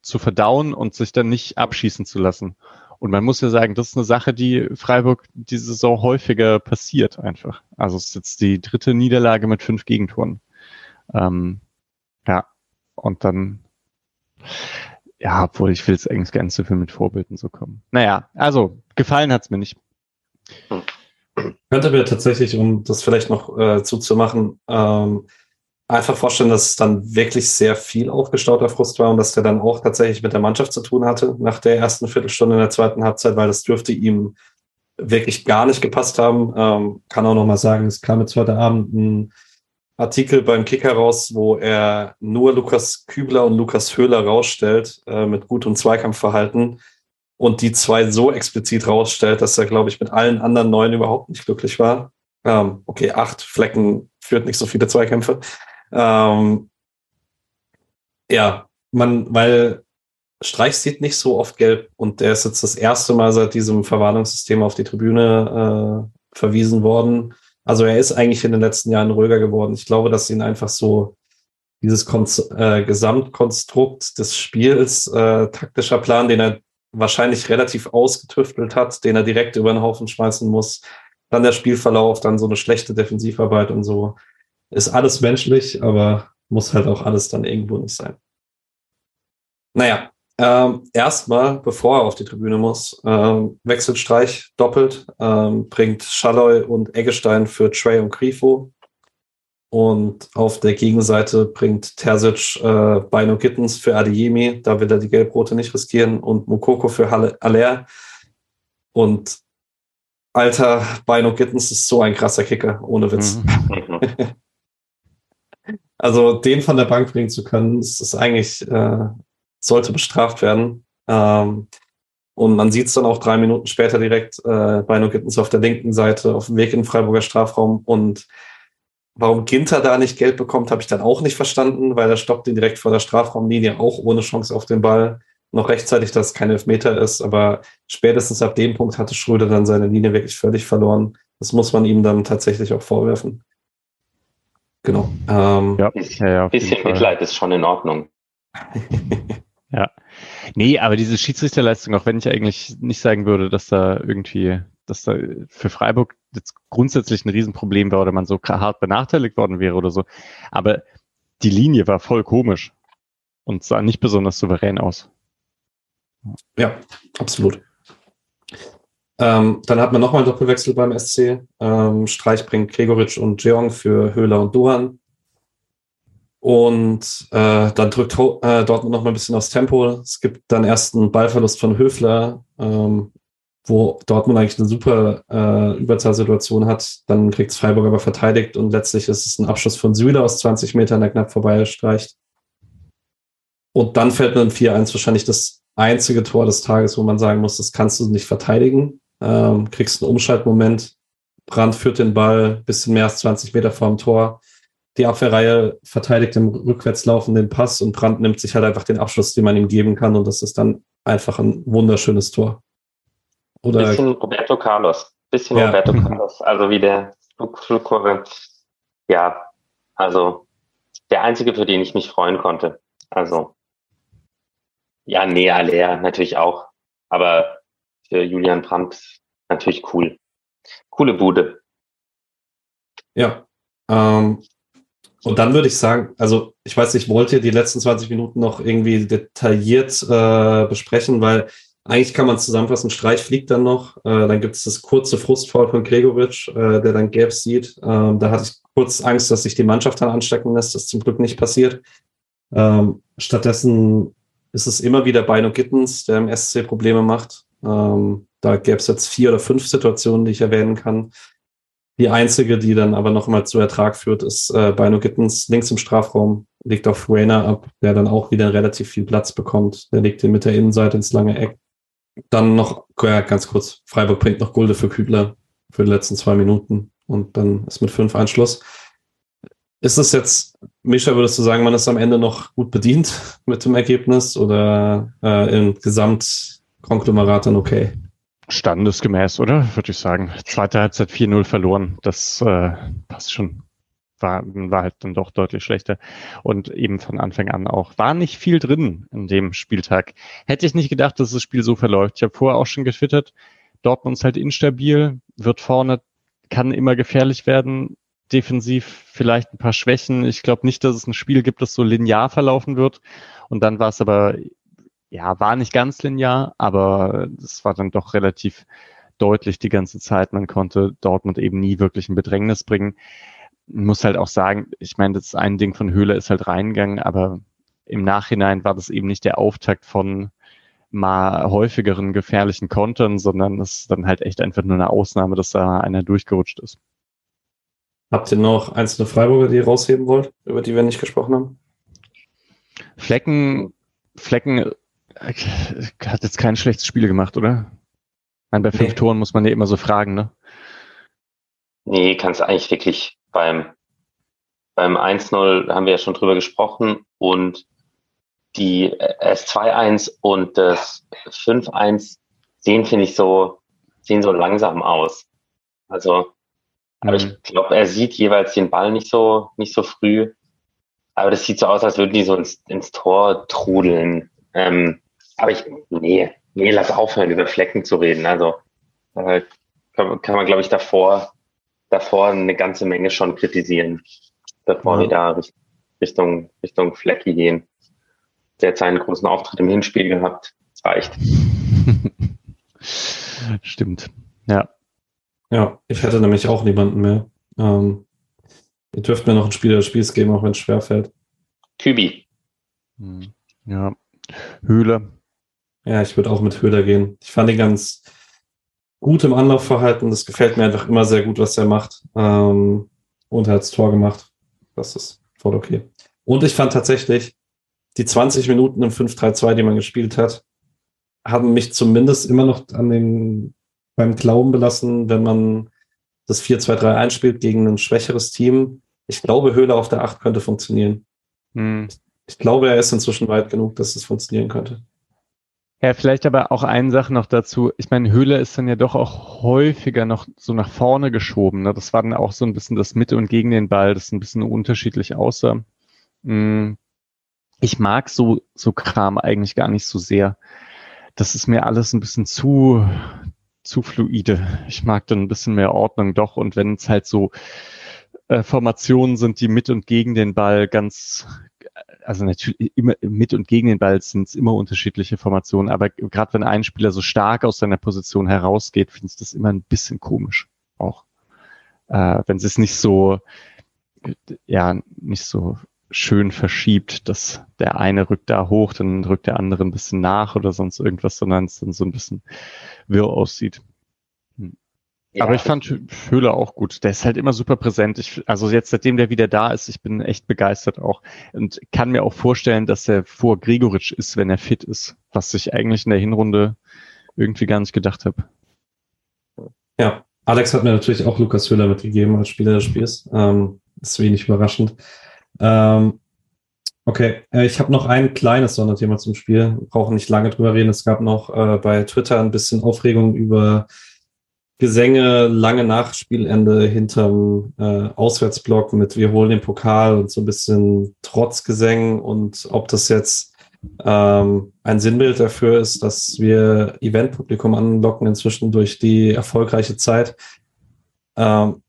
zu verdauen und sich dann nicht abschießen zu lassen. Und man muss ja sagen, das ist eine Sache, die Freiburg diese Saison häufiger passiert einfach. Also es ist jetzt die dritte Niederlage mit fünf Gegentoren. Ähm, und dann, ja, obwohl ich will es eigentlich ganz so viel mit Vorbildern so kommen. Naja, also gefallen hat's mir nicht. Könnte mir tatsächlich, um das vielleicht noch äh, zuzumachen, ähm, einfach vorstellen, dass es dann wirklich sehr viel aufgestauter Frust war und dass der dann auch tatsächlich mit der Mannschaft zu tun hatte nach der ersten Viertelstunde in der zweiten Halbzeit, weil das dürfte ihm wirklich gar nicht gepasst haben. Ähm, kann auch noch mal sagen, es kam jetzt heute Abend ein Artikel beim Kicker raus, wo er nur Lukas Kübler und Lukas Höhler rausstellt äh, mit Gut- und Zweikampfverhalten und die zwei so explizit rausstellt, dass er, glaube ich, mit allen anderen neun überhaupt nicht glücklich war. Ähm, okay, acht Flecken führt nicht so viele Zweikämpfe. Ähm, ja, man, weil Streich sieht nicht so oft gelb und der ist jetzt das erste Mal seit diesem Verwarnungssystem auf die Tribüne äh, verwiesen worden. Also er ist eigentlich in den letzten Jahren ruhiger geworden. Ich glaube, dass ihn einfach so dieses Kon äh, Gesamtkonstrukt des Spiels, äh, taktischer Plan, den er wahrscheinlich relativ ausgetüftelt hat, den er direkt über den Haufen schmeißen muss, dann der Spielverlauf, dann so eine schlechte Defensivarbeit und so. Ist alles menschlich, aber muss halt auch alles dann irgendwo nicht sein. Naja, ähm, erstmal, bevor er auf die Tribüne muss, ähm, wechselt Streich doppelt, ähm, bringt Schalloy und Eggestein für Trey und Grifo. Und auf der Gegenseite bringt Terzic äh, Bino Gittens für Adeyemi, da will er die Gelbrote nicht riskieren, und Mukoko für Aller. Und alter Bino Gittens ist so ein krasser Kicker, ohne Witz. Mhm. also den von der Bank bringen zu können, das ist eigentlich äh, sollte bestraft werden. Ähm, und man sieht es dann auch drei Minuten später direkt äh, bei No Gittens auf der linken Seite auf dem Weg in den Freiburger Strafraum und warum Ginter da nicht Geld bekommt, habe ich dann auch nicht verstanden, weil er stoppt ihn direkt vor der Strafraumlinie, auch ohne Chance auf den Ball. Noch rechtzeitig, dass es kein Elfmeter ist, aber spätestens ab dem Punkt hatte Schröder dann seine Linie wirklich völlig verloren. Das muss man ihm dann tatsächlich auch vorwerfen. Genau. Ähm, ja, ja, ja, bisschen Mitleid ist schon in Ordnung. ja. Nee, aber diese Schiedsrichterleistung, auch wenn ich eigentlich nicht sagen würde, dass da irgendwie, dass da für Freiburg jetzt grundsätzlich ein Riesenproblem war oder man so hart benachteiligt worden wäre oder so. Aber die Linie war voll komisch und sah nicht besonders souverän aus. Ja, absolut. Ähm, dann hat man nochmal einen Doppelwechsel beim SC. Ähm, Streich bringt Gregoritsch und Jeong für Höhler und Dohan. Und äh, dann drückt äh, Dortmund noch mal ein bisschen aufs Tempo. Es gibt dann erst einen Ballverlust von Höfler, ähm, wo Dortmund eigentlich eine super äh, Überzahlsituation hat. Dann kriegt es Freiburg aber verteidigt und letztlich ist es ein Abschluss von Süle aus 20 Metern, der knapp vorbei streicht. Und dann fällt ein 4-1 wahrscheinlich das einzige Tor des Tages, wo man sagen muss, das kannst du nicht verteidigen. Ähm, kriegst einen Umschaltmoment, Brand führt den Ball bisschen mehr als 20 Meter vorm Tor die Abwehrreihe verteidigt im rückwärts laufenden Pass und Brandt nimmt sich halt einfach den Abschluss, den man ihm geben kann und das ist dann einfach ein wunderschönes Tor. Oder bisschen Roberto Carlos. Bisschen ja. Roberto Carlos. Also wie der Flugkurve. Ja, also der einzige, für den ich mich freuen konnte. Also ja, nee, Alea natürlich auch. Aber für Julian Brandt natürlich cool. Coole Bude. Ja. Ähm, und dann würde ich sagen, also ich weiß nicht, wollt ihr die letzten 20 Minuten noch irgendwie detailliert äh, besprechen, weil eigentlich kann man zusammenfassen, Streich fliegt dann noch, äh, dann gibt es das kurze Frustfall von Gregovic, äh, der dann gelb sieht. Ähm, da hatte ich kurz Angst, dass sich die Mannschaft dann anstecken lässt, das ist zum Glück nicht passiert. Ähm, stattdessen ist es immer wieder Beino Gittens, der im SC Probleme macht. Ähm, da gäbe es jetzt vier oder fünf Situationen, die ich erwähnen kann. Die einzige, die dann aber noch mal zu Ertrag führt, ist äh, Bino Gittens links im Strafraum, legt auf Rainer ab, der dann auch wieder relativ viel Platz bekommt. Der legt ihn mit der Innenseite ins lange Eck. Dann noch, ja, ganz kurz, Freiburg bringt noch Gulde für Kübler für die letzten zwei Minuten und dann ist mit fünf Einschluss. Ist es jetzt, Mischa, würdest du sagen, man ist am Ende noch gut bedient mit dem Ergebnis oder äh, im Gesamtkonglomerat dann okay? Standesgemäß, oder? Würde ich sagen. Zweite Halbzeit 4-0 verloren. Das äh, passt schon. War, war halt dann doch deutlich schlechter. Und eben von Anfang an auch. War nicht viel drin in dem Spieltag. Hätte ich nicht gedacht, dass das Spiel so verläuft. Ich habe vorher auch schon getwittert. Dortmund ist halt instabil, wird vorne, kann immer gefährlich werden. Defensiv vielleicht ein paar Schwächen. Ich glaube nicht, dass es ein Spiel gibt, das so linear verlaufen wird. Und dann war es aber ja, war nicht ganz linear, aber es war dann doch relativ deutlich die ganze Zeit. Man konnte Dortmund eben nie wirklich in Bedrängnis bringen. Man muss halt auch sagen, ich meine, das ein Ding von Höhle ist halt reingegangen, aber im Nachhinein war das eben nicht der Auftakt von mal häufigeren gefährlichen Kontern, sondern es ist dann halt echt einfach nur eine Ausnahme, dass da einer durchgerutscht ist. Habt ihr noch einzelne Freiburger, die ihr rausheben wollt, über die wir nicht gesprochen haben? Flecken, Flecken hat jetzt kein schlechtes Spiel gemacht, oder? Meine, bei fünf nee. Toren muss man ja immer so fragen, ne? Nee, kannst eigentlich wirklich beim, beim 1-0 haben wir ja schon drüber gesprochen und die S2-1 und das 5-1 sehen, finde ich, so, sehen so langsam aus. Also, aber mhm. ich glaube, er sieht jeweils den Ball nicht so, nicht so früh. Aber das sieht so aus, als würden die so ins, ins Tor trudeln. Ähm, aber ich, nee, nee, lass aufhören, über Flecken zu reden. Also äh, kann, kann man, glaube ich, davor, davor eine ganze Menge schon kritisieren, bevor ja. wir da Richtung, Richtung Flecki gehen. Der hat seinen großen Auftritt im Hinspiel gehabt. Das reicht. Stimmt. Ja. Ja, ich hätte nämlich auch niemanden mehr. Ähm, ihr dürft mir noch ein Spieler des Spiels geben, auch wenn es schwerfällt. Kübi. Hm. Ja. Höhle. Ja, ich würde auch mit Höhler gehen. Ich fand ihn ganz gut im Anlaufverhalten. Das gefällt mir einfach immer sehr gut, was er macht. Ähm, und er hat das Tor gemacht. Das ist voll okay. Und ich fand tatsächlich, die 20 Minuten im 5-3-2, die man gespielt hat, haben mich zumindest immer noch an den, beim Glauben belassen, wenn man das 4-2-3 einspielt gegen ein schwächeres Team, Ich glaube, Höhle auf der 8 könnte funktionieren. Hm. Ich glaube, er ist inzwischen weit genug, dass es funktionieren könnte. Ja, vielleicht aber auch eine Sache noch dazu. Ich meine, Höhle ist dann ja doch auch häufiger noch so nach vorne geschoben. Ne? Das war dann auch so ein bisschen das Mitte und gegen den Ball, das ein bisschen unterschiedlich aussah. Hm. Ich mag so, so Kram eigentlich gar nicht so sehr. Das ist mir alles ein bisschen zu, zu fluide. Ich mag dann ein bisschen mehr Ordnung doch. Und wenn es halt so äh, Formationen sind, die mit und gegen den Ball ganz, also natürlich immer mit und gegen den Ball sind es immer unterschiedliche Formationen, aber gerade wenn ein Spieler so stark aus seiner Position herausgeht, finde ich das immer ein bisschen komisch auch. Äh, wenn es nicht so, ja, nicht so schön verschiebt, dass der eine rückt da hoch, dann rückt der andere ein bisschen nach oder sonst irgendwas, sondern es dann so ein bisschen wirr aussieht. Aber ich fand Höhler auch gut. Der ist halt immer super präsent. Ich, also jetzt, seitdem der wieder da ist, ich bin echt begeistert auch und kann mir auch vorstellen, dass er vor Gregoritsch ist, wenn er fit ist, was ich eigentlich in der Hinrunde irgendwie gar nicht gedacht habe. Ja, Alex hat mir natürlich auch Lukas Höhler mitgegeben als Spieler des Spiels. Ähm, ist wenig überraschend. Ähm, okay, äh, ich habe noch ein kleines Sonderthema zum Spiel. Wir brauchen nicht lange drüber reden. Es gab noch äh, bei Twitter ein bisschen Aufregung über Gesänge lange nach Spielende hinterm äh, Auswärtsblock mit Wir holen den Pokal und so ein bisschen Trotzgesängen und ob das jetzt ähm, ein Sinnbild dafür ist, dass wir Eventpublikum anlocken inzwischen durch die erfolgreiche Zeit. Ähm,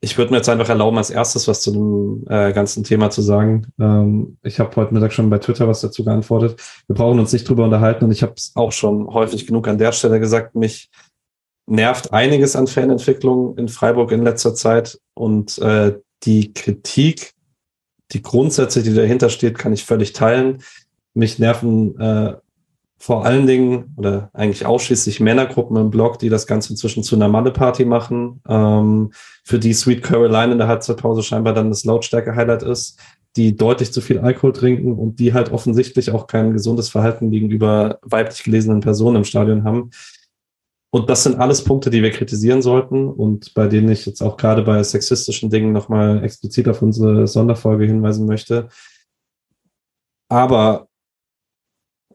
ich würde mir jetzt einfach erlauben, als erstes was zu dem äh, ganzen Thema zu sagen. Ähm, ich habe heute Mittag schon bei Twitter was dazu geantwortet. Wir brauchen uns nicht drüber unterhalten und ich habe es auch schon häufig genug an der Stelle gesagt. Mich nervt einiges an Fanentwicklung in Freiburg in letzter Zeit und äh, die Kritik, die Grundsätze, die dahinter steht, kann ich völlig teilen. Mich nerven äh, vor allen Dingen oder eigentlich ausschließlich Männergruppen im Blog, die das Ganze inzwischen zu einer Malle-Party machen, ähm, für die Sweet Caroline in der Halbzeitpause scheinbar dann das Lautstärke-Highlight ist, die deutlich zu viel Alkohol trinken und die halt offensichtlich auch kein gesundes Verhalten gegenüber weiblich gelesenen Personen im Stadion haben. Und das sind alles Punkte, die wir kritisieren sollten und bei denen ich jetzt auch gerade bei sexistischen Dingen nochmal explizit auf unsere Sonderfolge hinweisen möchte. Aber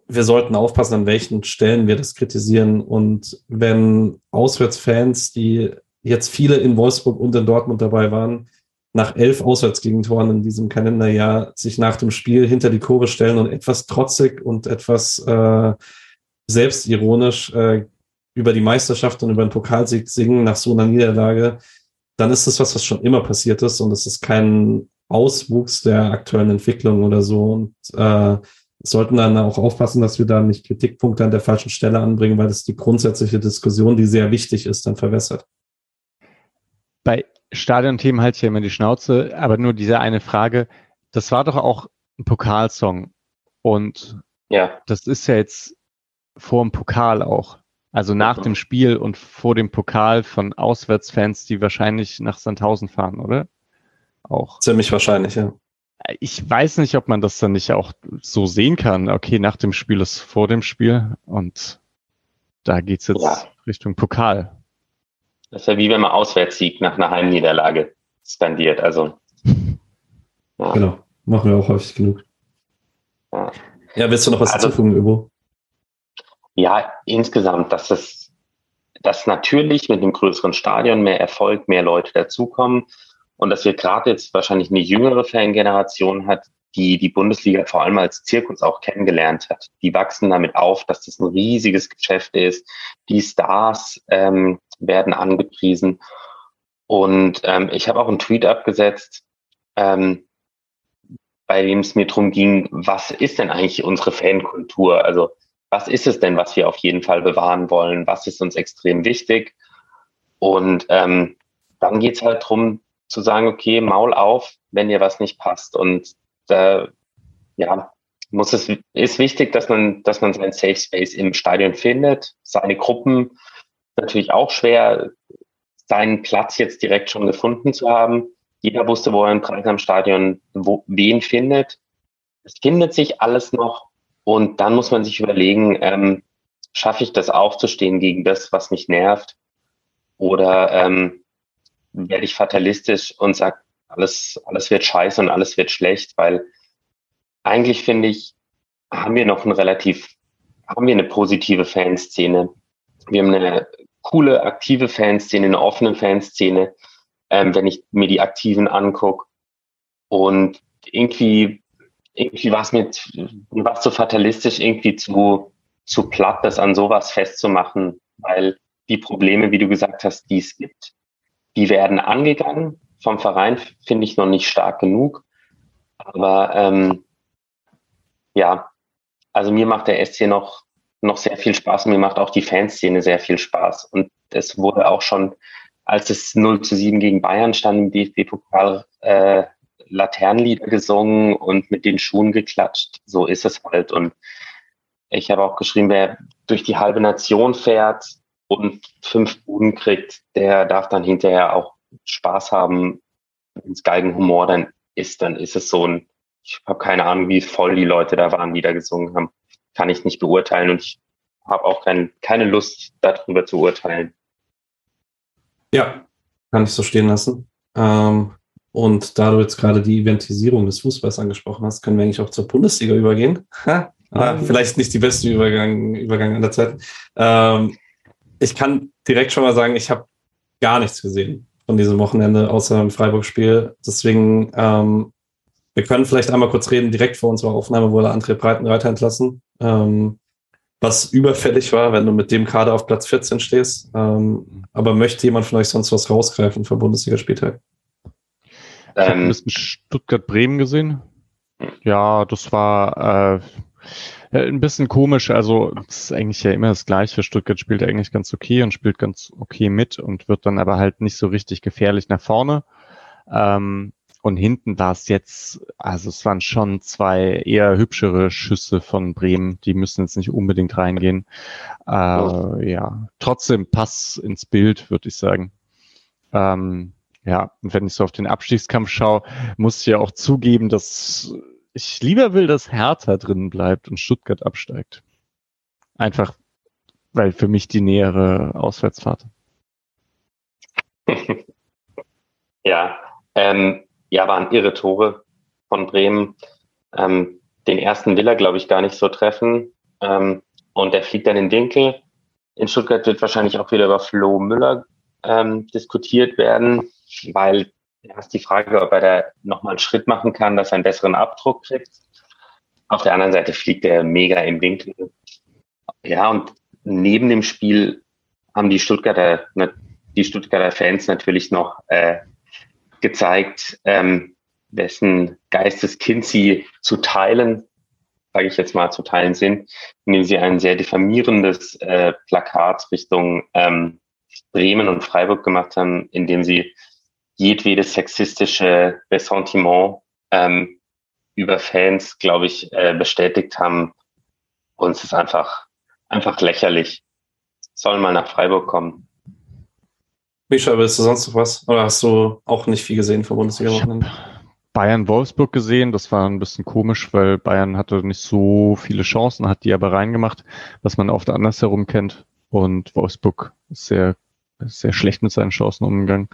wir sollten aufpassen, an welchen Stellen wir das kritisieren. Und wenn Auswärtsfans, die jetzt viele in Wolfsburg und in Dortmund dabei waren, nach elf Auswärtsgegentoren in diesem Kalenderjahr sich nach dem Spiel hinter die Kurve stellen und etwas trotzig und etwas äh, selbstironisch äh, über die Meisterschaft und über den Pokalsieg singen nach so einer Niederlage, dann ist das was, was schon immer passiert ist und es ist kein Auswuchs der aktuellen Entwicklung oder so. Und äh, sollten dann auch aufpassen, dass wir da nicht Kritikpunkte an der falschen Stelle anbringen, weil das die grundsätzliche Diskussion, die sehr wichtig ist, dann verwässert. Bei Stadionthemen halte ich ja immer die Schnauze, aber nur diese eine Frage. Das war doch auch ein Pokalsong. Und ja. das ist ja jetzt vor dem Pokal auch. Also nach dem Spiel und vor dem Pokal von Auswärtsfans, die wahrscheinlich nach Sandhausen fahren, oder? Auch. Ziemlich wahrscheinlich, ja ich weiß nicht, ob man das dann nicht auch so sehen kann. Okay, nach dem Spiel ist vor dem Spiel und da geht's jetzt ja. Richtung Pokal. Das ist ja wie wenn man Auswärtssieg nach einer Heimniederlage skandiert. Also ja. genau, machen wir auch häufig genug. Ja, ja willst du noch was also, hinzufügen, Übo? Ja, insgesamt, dass es, dass natürlich mit dem größeren Stadion mehr Erfolg, mehr Leute dazukommen und dass wir gerade jetzt wahrscheinlich eine jüngere Fangeneration hat, die die Bundesliga vor allem als Zirkus auch kennengelernt hat. Die wachsen damit auf, dass das ein riesiges Geschäft ist. Die Stars ähm, werden angepriesen. Und ähm, ich habe auch einen Tweet abgesetzt, ähm, bei dem es mir darum ging, was ist denn eigentlich unsere Fankultur? Also was ist es denn, was wir auf jeden Fall bewahren wollen? Was ist uns extrem wichtig? Und ähm, dann geht's halt drum zu sagen, okay, Maul auf, wenn dir was nicht passt. Und da, ja, muss es, ist wichtig, dass man, dass man seinen Safe Space im Stadion findet. Seine Gruppen natürlich auch schwer, seinen Platz jetzt direkt schon gefunden zu haben. Jeder wusste, wo er im Stadion wo, wen findet. Es findet sich alles noch. Und dann muss man sich überlegen, ähm, schaffe ich das aufzustehen gegen das, was mich nervt? Oder ähm, werde ich fatalistisch und sage, alles, alles wird scheiße und alles wird schlecht, weil eigentlich finde ich, haben wir noch ein relativ, haben wir eine positive Fanszene. Wir haben eine coole, aktive Fanszene, eine offene Fanszene, ähm, wenn ich mir die Aktiven angucke. Und irgendwie, irgendwie war es mir, war so fatalistisch, irgendwie zu, zu platt, das an sowas festzumachen, weil die Probleme, wie du gesagt hast, die es gibt, die werden angegangen. Vom Verein finde ich noch nicht stark genug. Aber ähm, ja, also mir macht der SC noch, noch sehr viel Spaß. Mir macht auch die Fanszene sehr viel Spaß. Und es wurde auch schon, als es 0 zu 7 gegen Bayern stand im DFB-Pokal, äh, Laternenlieder gesungen und mit den Schuhen geklatscht. So ist es halt. Und ich habe auch geschrieben, wer durch die halbe Nation fährt und fünf Buden kriegt, der darf dann hinterher auch Spaß haben, wenn es Geigenhumor dann ist, dann ist es so ein, ich habe keine Ahnung, wie voll die Leute da waren, die da gesungen haben. Kann ich nicht beurteilen und ich habe auch kein, keine Lust, darüber zu urteilen. Ja, kann ich so stehen lassen. Ähm, und da du jetzt gerade die Eventisierung des Fußballs angesprochen hast, können wir eigentlich auch zur Bundesliga übergehen. Ha? Ah, vielleicht nicht die beste Übergang, Übergang an der Zeit. Ähm, ich kann direkt schon mal sagen, ich habe gar nichts gesehen von diesem Wochenende außer dem Freiburg-Spiel. Deswegen, ähm, wir können vielleicht einmal kurz reden. Direkt vor unserer Aufnahme wurde André Breitenreiter entlassen, ähm, was überfällig war, wenn du mit dem Kader auf Platz 14 stehst. Ähm, aber möchte jemand von euch sonst was rausgreifen vom Bundesligaspieltag? Ich habe ein bisschen Stuttgart-Bremen gesehen. Ja, das war äh, ein bisschen komisch. Also, es ist eigentlich ja immer das Gleiche. Stuttgart spielt eigentlich ganz okay und spielt ganz okay mit und wird dann aber halt nicht so richtig gefährlich nach vorne. Ähm, und hinten war es jetzt, also es waren schon zwei eher hübschere Schüsse von Bremen. Die müssen jetzt nicht unbedingt reingehen. Äh. Ja, trotzdem Pass ins Bild, würde ich sagen. Ähm, ja, und wenn ich so auf den Abstiegskampf schaue, muss ich ja auch zugeben, dass ich lieber will, dass Hertha drin bleibt und Stuttgart absteigt. Einfach, weil für mich die nähere Auswärtsfahrt. ja, ähm, ja, waren irre Tore von Bremen. Ähm, den ersten will er, glaube ich, gar nicht so treffen. Ähm, und der fliegt dann in den Winkel. In Stuttgart wird wahrscheinlich auch wieder über Flo Müller ähm, diskutiert werden, weil ja, ist die Frage, ob er da nochmal einen Schritt machen kann, dass er einen besseren Abdruck kriegt. Auf der anderen Seite fliegt er mega im Winkel. Ja, und neben dem Spiel haben die Stuttgarter, die Stuttgarter Fans natürlich noch äh, gezeigt, ähm, wessen Geisteskind sie zu teilen, sage ich jetzt mal, zu teilen sind, indem sie ein sehr diffamierendes äh, Plakat Richtung ähm, Bremen und Freiburg gemacht haben, indem sie jedwedes sexistische Ressentiment ähm, über Fans, glaube ich, äh, bestätigt haben. Uns ist einfach, einfach lächerlich. Sollen mal nach Freiburg kommen. Mischa, willst du sonst noch was? Oder hast du auch nicht viel gesehen vom Bundesliga-Wochenende? Bayern-Wolfsburg gesehen, das war ein bisschen komisch, weil Bayern hatte nicht so viele Chancen, hat die aber reingemacht, was man oft andersherum kennt. Und Wolfsburg ist sehr, sehr schlecht mit seinen Chancen umgegangen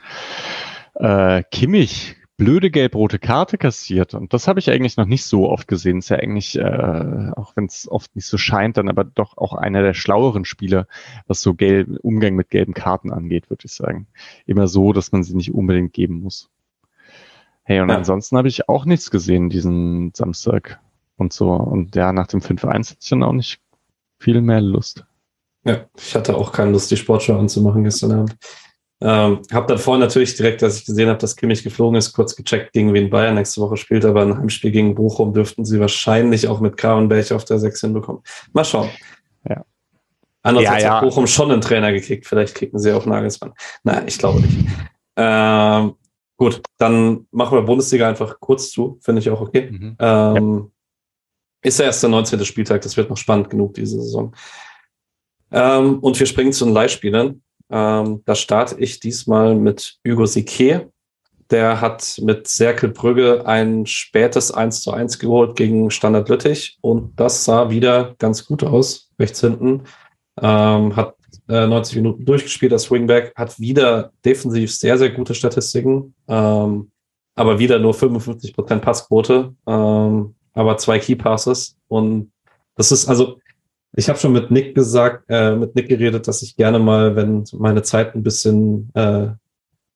äh, Kimmich blöde gelb-rote Karte kassiert. Und das habe ich eigentlich noch nicht so oft gesehen. Ist ja eigentlich, äh, auch wenn es oft nicht so scheint, dann aber doch auch einer der schlaueren Spieler, was so gelb, Umgang mit gelben Karten angeht, würde ich sagen. Immer so, dass man sie nicht unbedingt geben muss. Hey, und ja. ansonsten habe ich auch nichts gesehen diesen Samstag und so. Und ja, nach dem 5-1 hatte ich dann auch nicht viel mehr Lust. Ja, ich hatte auch keine Lust, die Sportschau anzumachen gestern Abend. Ähm, habe dann vorhin natürlich direkt, als ich gesehen habe, dass Kimmich geflogen ist, kurz gecheckt, gegen wen Bayern nächste Woche spielt. Aber ein Heimspiel gegen Bochum dürften sie wahrscheinlich auch mit Gravenberg auf der 6 hinbekommen. Mal schauen. Ja. Andererseits ja, ja. hat Bochum schon einen Trainer gekickt. Vielleicht kicken sie auch Nagelsmann. Nein, ich glaube nicht. Ähm, gut, dann machen wir Bundesliga einfach kurz zu. Finde ich auch okay. Mhm. Ähm, ja. Ist ja erst der 19. Spieltag. Das wird noch spannend genug diese Saison. Ähm, und wir springen zu den Leihspielern. Ähm, da starte ich diesmal mit Hugo Sique. Der hat mit Serkel Brügge ein spätes 1 zu 1 geholt gegen Standard Lüttich und das sah wieder ganz gut aus, rechts hinten. Ähm, hat äh, 90 Minuten durchgespielt als Wingback, hat wieder defensiv sehr, sehr gute Statistiken. Ähm, aber wieder nur 55% Passquote, ähm, aber zwei Key Passes. Und das ist also, ich habe schon mit Nick gesagt, äh, mit Nick geredet, dass ich gerne mal, wenn meine Zeit ein bisschen äh,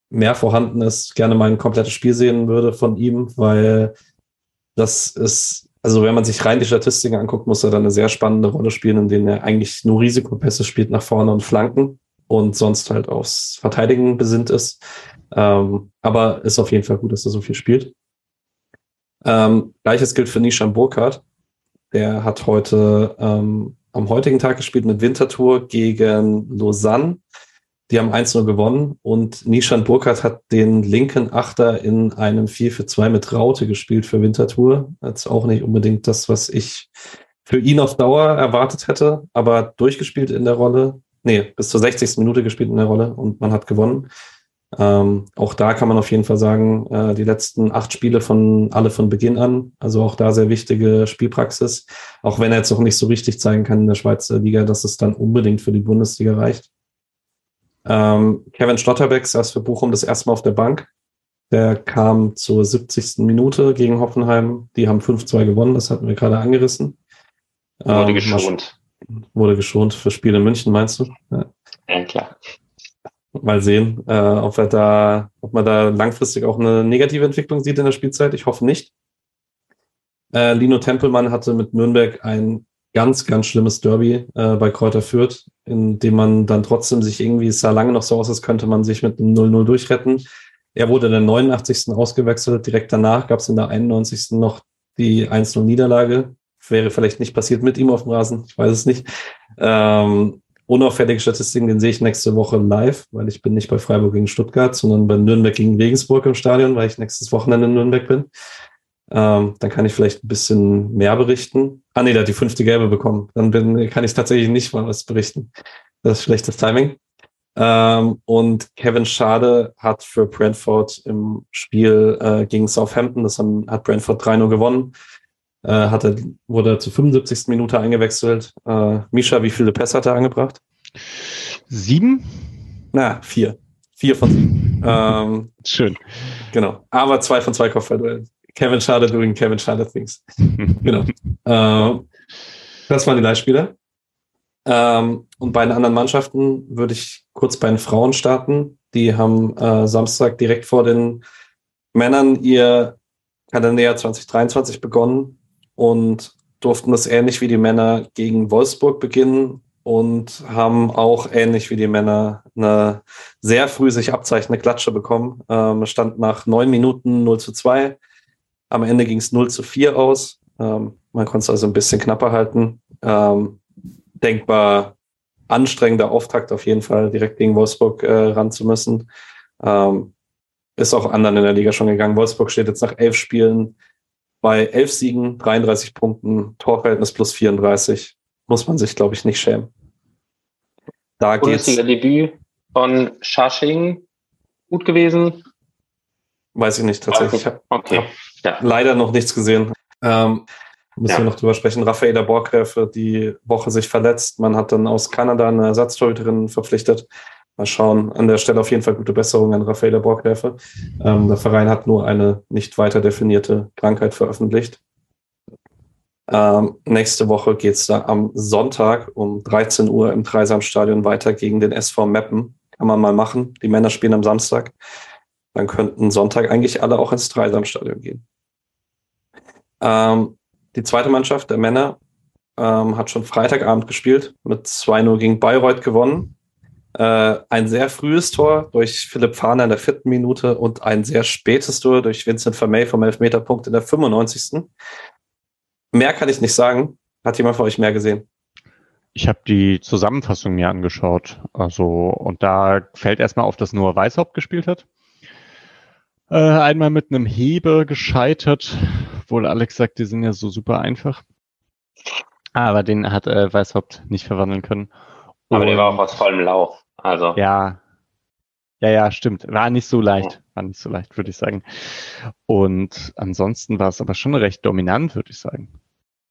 mehr vorhanden ist, gerne mal ein komplettes Spiel sehen würde von ihm, weil das ist, also wenn man sich rein die Statistiken anguckt, muss er dann eine sehr spannende Rolle spielen, in denen er eigentlich nur Risikopässe spielt nach vorne und Flanken und sonst halt aufs Verteidigen besinnt ist. Ähm, aber ist auf jeden Fall gut, dass er so viel spielt. Ähm, Gleiches gilt für Nishan Burkhardt. Der hat heute ähm, am heutigen Tag gespielt mit Winterthur gegen Lausanne. Die haben 1-0 gewonnen und Nishan Burkhardt hat den linken Achter in einem 4 für 2 mit Raute gespielt für Winterthur. Jetzt auch nicht unbedingt das, was ich für ihn auf Dauer erwartet hätte, aber durchgespielt in der Rolle. Nee, bis zur 60. Minute gespielt in der Rolle und man hat gewonnen. Ähm, auch da kann man auf jeden Fall sagen, äh, die letzten acht Spiele von alle von Beginn an. Also auch da sehr wichtige Spielpraxis. Auch wenn er jetzt noch nicht so richtig zeigen kann in der Schweizer Liga, dass es dann unbedingt für die Bundesliga reicht. Ähm, Kevin Stotterbeck saß für Bochum das erste Mal auf der Bank. Der kam zur 70. Minute gegen Hoffenheim. Die haben 5-2 gewonnen, das hatten wir gerade angerissen. Wurde ähm, geschont. Wurde geschont für Spiele in München, meinst du? Ja, ja klar. Mal sehen, äh, ob wir da, ob man da langfristig auch eine negative Entwicklung sieht in der Spielzeit. Ich hoffe nicht. Äh, Lino Tempelmann hatte mit Nürnberg ein ganz, ganz schlimmes Derby äh, bei Kräuter Fürth, in dem man dann trotzdem sich irgendwie, sah lange noch so aus, als könnte man sich mit einem 0-0 durchretten. Er wurde in der 89. ausgewechselt. Direkt danach gab es in der 91. noch die 1-0-Niederlage. Wäre vielleicht nicht passiert mit ihm auf dem Rasen, ich weiß es nicht. Ähm, unauffällige Statistiken, den sehe ich nächste Woche live, weil ich bin nicht bei Freiburg gegen Stuttgart, sondern bei Nürnberg gegen Regensburg im Stadion, weil ich nächstes Wochenende in Nürnberg bin. Ähm, dann kann ich vielleicht ein bisschen mehr berichten. Ah nee, der hat die fünfte Gelbe bekommen. Dann bin, kann ich tatsächlich nicht mal was berichten. Das ist schlechtes Timing. Ähm, und Kevin Schade hat für Brentford im Spiel äh, gegen Southampton, das haben, hat Brentford 3-0 gewonnen, äh, hat er, wurde zur 75. Minute eingewechselt. Äh, Misha, wie viele Pässe hat er angebracht? Sieben? Na, vier. Vier von sieben. ähm, Schön. Genau. Aber zwei von zwei Kopfballduellen. Kevin Schade doing Kevin Schade things. genau. Ähm, das waren die Leihspieler. Ähm, und bei den anderen Mannschaften würde ich kurz bei den Frauen starten. Die haben äh, Samstag direkt vor den Männern ihr Kalenderjahr 2023 begonnen und durften das ähnlich wie die Männer gegen Wolfsburg beginnen und haben auch ähnlich wie die Männer eine sehr früh sich abzeichnende Klatsche bekommen. Ähm, stand nach neun Minuten 0 zu 2. Am Ende ging es 0 zu 4 aus. Ähm, man konnte es also ein bisschen knapper halten. Ähm, denkbar anstrengender Auftakt auf jeden Fall, direkt gegen Wolfsburg äh, ran zu müssen. Ähm, ist auch anderen in der Liga schon gegangen. Wolfsburg steht jetzt nach elf Spielen bei elf Siegen, 33 Punkten, Torverhältnis plus 34. Muss man sich, glaube ich, nicht schämen. Da geht's. Debüt von Shashing gut gewesen? Weiß ich nicht tatsächlich. Ich habe okay. hab ja. leider noch nichts gesehen. Ähm, müssen ja. wir noch drüber sprechen. Raffaela Borgräfe die Woche sich verletzt. Man hat dann aus Kanada eine Ersatztorhüterin verpflichtet. Mal schauen. An der Stelle auf jeden Fall gute Besserung an Raffaela Borgräfe. Ähm, der Verein hat nur eine nicht weiter definierte Krankheit veröffentlicht. Ähm, nächste Woche geht es da am Sonntag um 13 Uhr im Dreisamstadion weiter gegen den SV Meppen. Kann man mal machen. Die Männer spielen am Samstag dann könnten Sonntag eigentlich alle auch ins Dreisamstadion gehen. Ähm, die zweite Mannschaft der Männer ähm, hat schon Freitagabend gespielt, mit 2-0 gegen Bayreuth gewonnen. Äh, ein sehr frühes Tor durch Philipp Fahner in der vierten Minute und ein sehr spätes Tor durch Vincent Vermey vom Elfmeterpunkt in der 95. Mehr kann ich nicht sagen. Hat jemand von euch mehr gesehen? Ich habe die Zusammenfassung mir angeschaut. Also, und da fällt erstmal auf, dass nur Weißhaupt gespielt hat. Äh, einmal mit einem Heber gescheitert, obwohl Alex sagt, die sind ja so super einfach. Aber den hat äh, Weißhaupt nicht verwandeln können. Aber Und, der war auch aus vollem Lauf. Also. Ja. Ja, ja, stimmt. War nicht so leicht. War nicht so leicht, würde ich sagen. Und ansonsten war es aber schon recht dominant, würde ich sagen.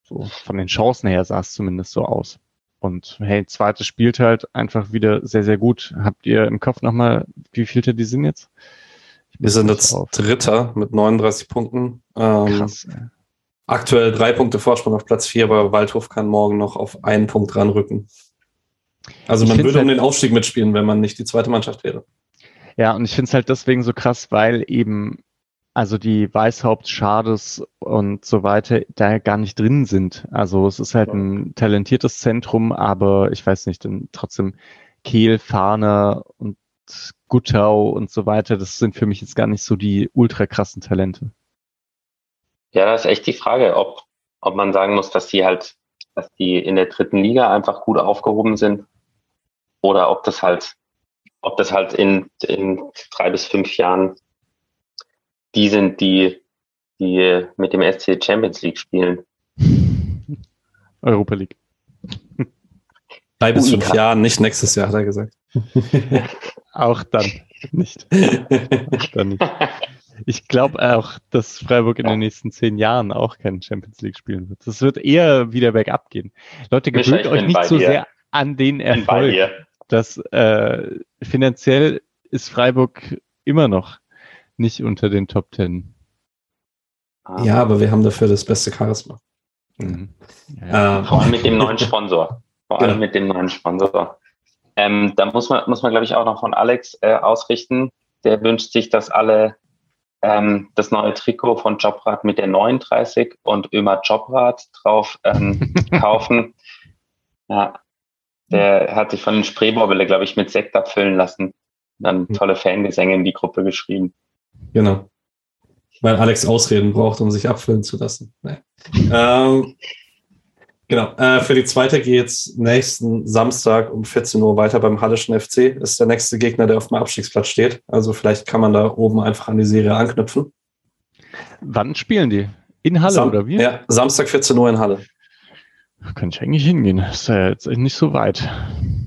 So von den Chancen her sah es zumindest so aus. Und hey, zweites spielt halt einfach wieder sehr, sehr gut. Habt ihr im Kopf nochmal, wie vielte die sind jetzt? Wir sind jetzt auf. Dritter mit 39 Punkten. Ähm, Krass. Aktuell drei Punkte Vorsprung auf Platz vier, aber Waldhof kann morgen noch auf einen Punkt ranrücken. Also man würde halt um den Aufstieg mitspielen, wenn man nicht die zweite Mannschaft wäre. Ja, und ich finde es halt deswegen so krass, weil eben also die Weißhaupt, Schades und so weiter da gar nicht drin sind. Also es ist halt ein talentiertes Zentrum, aber ich weiß nicht, dann trotzdem Kehl, Fahner und Guttau und so weiter, das sind für mich jetzt gar nicht so die ultra krassen Talente. Ja, das ist echt die Frage, ob, ob man sagen muss, dass die halt, dass die in der dritten Liga einfach gut aufgehoben sind oder ob das halt, ob das halt in, in drei bis fünf Jahren die sind, die, die mit dem SC Champions League spielen. Europa League. Drei bis fünf Jahren, nicht nächstes Jahr, hat er gesagt. auch dann nicht. Auch dann nicht. Ich glaube auch, dass Freiburg in den nächsten zehn Jahren auch keinen Champions League spielen wird. Das wird eher wieder bergab gehen. Leute, gewöhnt euch nicht so sehr an den Erfolg. Dass äh, finanziell ist Freiburg immer noch nicht unter den Top Ten. Ja, aber wir haben dafür das beste Charisma. Mhm. Ja, ähm. Vor allem mit dem neuen Sponsor. Vor allem ja. mit dem neuen Sponsor. Ähm, da muss man, muss man, glaube ich, auch noch von Alex äh, ausrichten. Der wünscht sich, dass alle ähm, das neue Trikot von Jobrad mit der 39 und Ömer Jobrad drauf ähm, kaufen. Ja, der hat sich von den Spreeborbele, glaube ich, mit Sekt abfüllen lassen. Dann tolle Fangesänge in die Gruppe geschrieben. Genau. Weil Alex Ausreden braucht, um sich abfüllen zu lassen. Nee. ähm, genau. Äh, für die zweite geht es nächsten Samstag um 14 Uhr weiter beim Hallischen FC. Ist der nächste Gegner, der auf dem Abstiegsplatz steht. Also vielleicht kann man da oben einfach an die Serie anknüpfen. Wann spielen die? In Halle Sam oder wie? Ja, Samstag 14 Uhr in Halle. Kann ich eigentlich hingehen. Ist ja jetzt nicht so weit.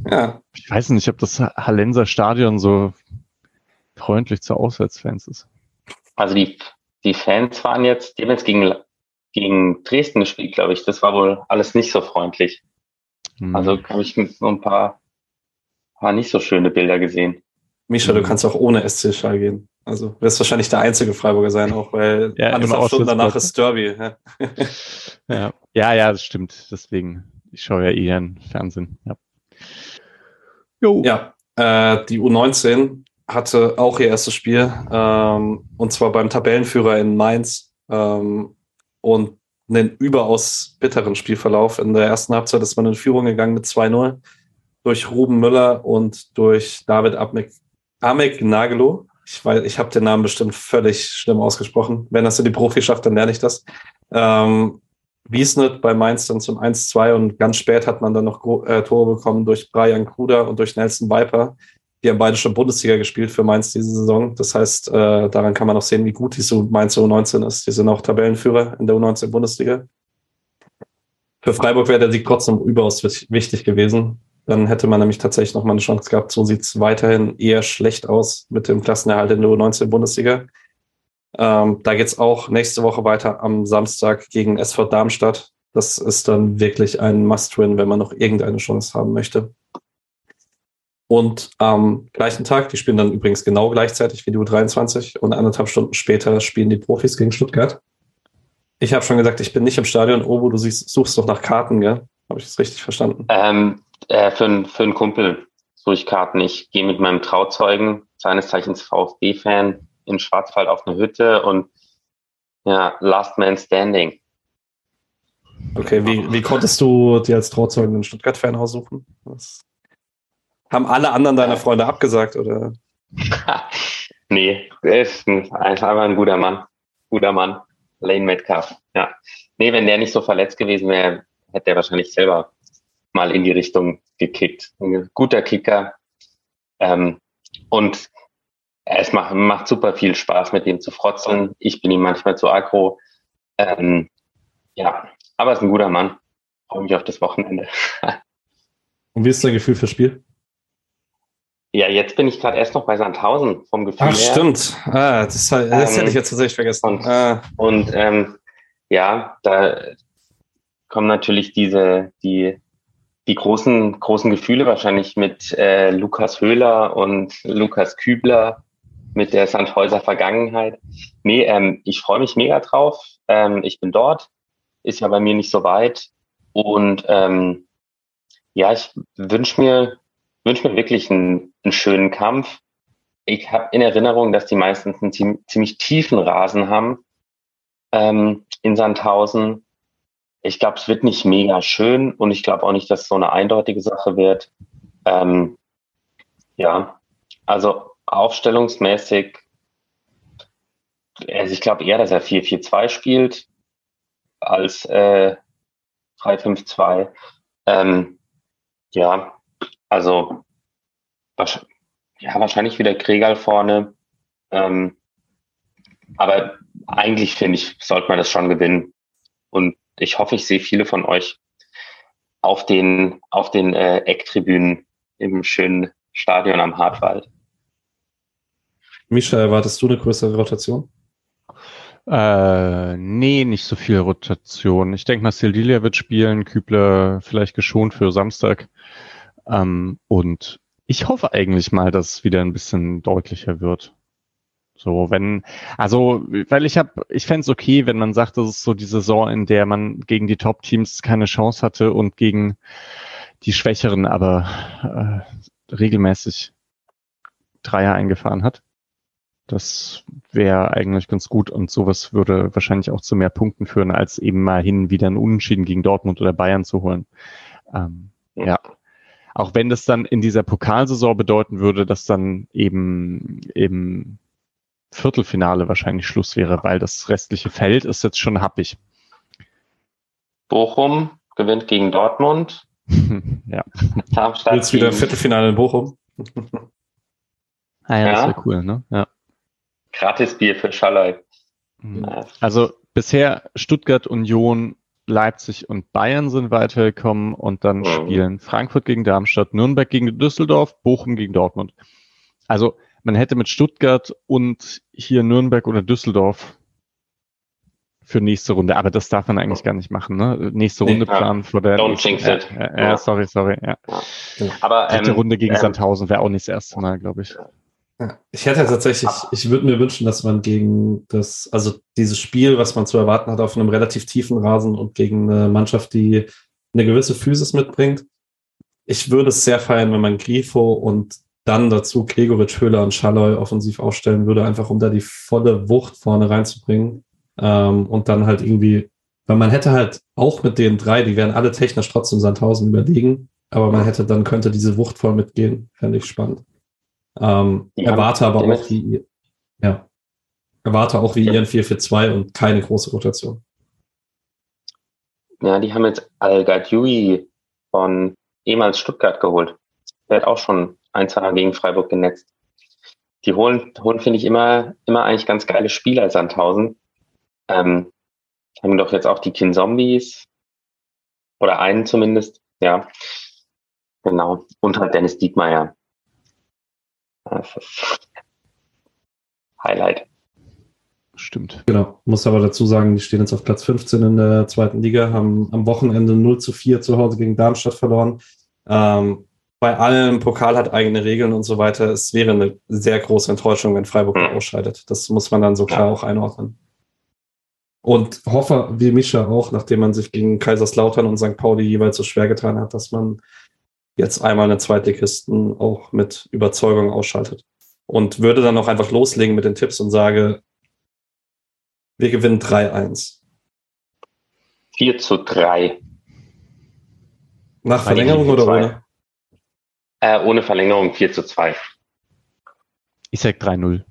Ja. Ich weiß nicht, ob das Hallenser Stadion so freundlich zu Auswärtsfans ist. Also die, die Fans waren jetzt, die haben jetzt gegen, gegen Dresden gespielt, glaube ich. Das war wohl alles nicht so freundlich. Hm. Also habe ich so ein paar, paar nicht so schöne Bilder gesehen. Misha, du kannst auch ohne SC Schall gehen. Also wirst wahrscheinlich der einzige Freiburger sein, auch weil ja, anderthalb Stunden danach ist Derby. Ja. ja. ja, ja, das stimmt. Deswegen, ich schaue ja eher im Fernsehen. Ja, jo. ja äh, die U19 hatte auch ihr erstes Spiel, ähm, und zwar beim Tabellenführer in Mainz. Ähm, und einen überaus bitteren Spielverlauf. In der ersten Halbzeit ist man in Führung gegangen mit 2-0 durch Ruben Müller und durch David Amek, Amek Nagelo. Ich, weiß, ich habe den Namen bestimmt völlig schlimm ausgesprochen. Wenn das in die Profi schafft, dann lerne ich das. Ähm, Wiesnet bei Mainz dann zum 1-2 und ganz spät hat man dann noch äh, Tore bekommen durch Brian Kruder und durch Nelson Viper, die haben beide schon Bundesliga gespielt für Mainz diese Saison. Das heißt, äh, daran kann man auch sehen, wie gut diese Mainz U19 ist. Die sind auch Tabellenführer in der U19 Bundesliga. Für Freiburg wäre der Sieg trotzdem überaus wichtig gewesen. Dann hätte man nämlich tatsächlich noch mal eine Chance gehabt. So sieht es weiterhin eher schlecht aus mit dem Klassenerhalt in der U19 Bundesliga. Ähm, da geht's auch nächste Woche weiter am Samstag gegen SV Darmstadt. Das ist dann wirklich ein Must-Win, wenn man noch irgendeine Chance haben möchte. Und am gleichen Tag, die spielen dann übrigens genau gleichzeitig wie die U23 und anderthalb Stunden später spielen die Profis gegen Stuttgart. Ich habe schon gesagt, ich bin nicht im Stadion. Obo, du suchst doch nach Karten, gell? Habe ich das richtig verstanden? Ähm, äh, für, für einen Kumpel suche ich Karten. Ich gehe mit meinem Trauzeugen, seines Zeichens VfB-Fan, in Schwarzwald auf eine Hütte und ja, Last Man Standing. Okay, wie, wie konntest du dir als Trauzeugen einen Stuttgart-Fan aussuchen? Was? Haben alle anderen deiner Freunde abgesagt, oder? nee, er ist ein, einfach ein guter Mann. Guter Mann. Lane Metcalf. Ja. Nee, wenn der nicht so verletzt gewesen wäre, hätte er wahrscheinlich selber mal in die Richtung gekickt. Ein guter Kicker. Ähm, und es macht, macht super viel Spaß, mit dem zu frotzeln. Ich bin ihm manchmal zu aggro. Ähm, ja, aber er ist ein guter Mann. Freue mich auf das Wochenende. Und wie ist dein Gefühl fürs Spiel? Ja, jetzt bin ich gerade erst noch bei Sandhausen vom Gefühl Ach, her. stimmt. Ah, das, das ähm, hätte ich jetzt tatsächlich vergessen. Und, ah. und ähm, ja, da kommen natürlich diese, die, die großen, großen Gefühle wahrscheinlich mit äh, Lukas Höhler und Lukas Kübler mit der Sandhäuser Vergangenheit. Nee, ähm, ich freue mich mega drauf. Ähm, ich bin dort, ist ja bei mir nicht so weit. Und ähm, ja, ich wünsche mir, wünsch mir wirklich einen, einen schönen Kampf. Ich habe in Erinnerung, dass die meistens einen ziemlich, tiefen Rasen haben ähm, in Sandhausen. Ich glaube, es wird nicht mega schön und ich glaube auch nicht, dass es so eine eindeutige Sache wird. Ähm, ja, also aufstellungsmäßig, also ich glaube eher, dass er 4-4-2 spielt als äh, 3-5-2. Ähm, ja, also ja, wahrscheinlich wieder Kregal vorne. Ähm, aber eigentlich finde ich, sollte man das schon gewinnen. Und ich hoffe, ich sehe viele von euch auf den, auf den äh, Ecktribünen im schönen Stadion am Hartwald. Misha, erwartest du eine größere Rotation? Äh, nee, nicht so viel Rotation. Ich denke mal, Sildilia wird spielen, Kübler vielleicht geschont für Samstag. Ähm, und ich hoffe eigentlich mal, dass es wieder ein bisschen deutlicher wird. So, wenn, also, weil ich habe, ich fände es okay, wenn man sagt, das ist so die Saison, in der man gegen die Top-Teams keine Chance hatte und gegen die Schwächeren aber äh, regelmäßig Dreier eingefahren hat. Das wäre eigentlich ganz gut und sowas würde wahrscheinlich auch zu mehr Punkten führen, als eben mal hin wieder einen Unentschieden gegen Dortmund oder Bayern zu holen. Ähm, ja. Auch wenn das dann in dieser Pokalsaison bedeuten würde, dass dann eben eben Viertelfinale wahrscheinlich Schluss wäre, weil das restliche Feld ist jetzt schon happig. Bochum gewinnt gegen Dortmund. ja. Darmstadt jetzt wieder Viertelfinale in Bochum. ah ja, ja. das wäre cool, ne? Ja. Gratisbier für Schallei. Mhm. Also bisher Stuttgart, Union, Leipzig und Bayern sind weitergekommen und dann mhm. spielen Frankfurt gegen Darmstadt, Nürnberg gegen Düsseldorf, Bochum gegen Dortmund. Also man hätte mit Stuttgart und hier Nürnberg oder Düsseldorf für nächste Runde, aber das darf man eigentlich gar nicht machen, ne? Nächste Runde nee, planen vor der. Don't jinx it. Äh, äh, ja. sorry, sorry, ja. ja. Aber dritte ähm, Runde gegen ähm, Sandhausen wäre auch nicht das erste Mal, glaube ich. Ich hätte tatsächlich, ich würde mir wünschen, dass man gegen das, also dieses Spiel, was man zu erwarten hat, auf einem relativ tiefen Rasen und gegen eine Mannschaft, die eine gewisse Physis mitbringt. Ich würde es sehr feiern, wenn man Grifo und dann dazu Gregoritsch, Höhler und Schalloy offensiv aufstellen würde, einfach um da die volle Wucht vorne reinzubringen. Ähm, und dann halt irgendwie, weil man hätte halt auch mit den drei, die wären alle technisch trotzdem Sandhausen überlegen, aber man hätte dann könnte diese Wucht voll mitgehen, fände ich spannend. Ähm, erwarte aber auch wie, ja, erwarte auch wie ja. ihren 4-4-2 und keine große Rotation. Ja, die haben jetzt Al-Gadjui von ehemals Stuttgart geholt. Der hat auch schon ein, zwei Mal gegen Freiburg genetzt. Die holen, holen finde ich, immer, immer eigentlich ganz geile Spieler, Sandhausen. Ähm, haben doch jetzt auch die Kin-Zombies. Oder einen zumindest, ja. Genau. Und halt Dennis Diekmeyer. Das ist Highlight. Stimmt. Genau. Muss aber dazu sagen, die stehen jetzt auf Platz 15 in der zweiten Liga, haben am Wochenende 0 zu 4 zu Hause gegen Darmstadt verloren. Ähm, bei allem Pokal hat eigene Regeln und so weiter. Es wäre eine sehr große Enttäuschung, wenn Freiburg mhm. ausscheidet. Das muss man dann so klar auch einordnen. Und hoffe, wie Mischa auch, nachdem man sich gegen Kaiserslautern und St. Pauli jeweils so schwer getan hat, dass man jetzt einmal eine Zweitligisten auch mit Überzeugung ausschaltet. Und würde dann auch einfach loslegen mit den Tipps und sage, wir gewinnen 3-1. 4 zu 3. Nach Verlängerung oder ohne? Äh, ohne Verlängerung 4 zu 2. Ich sag 3-0.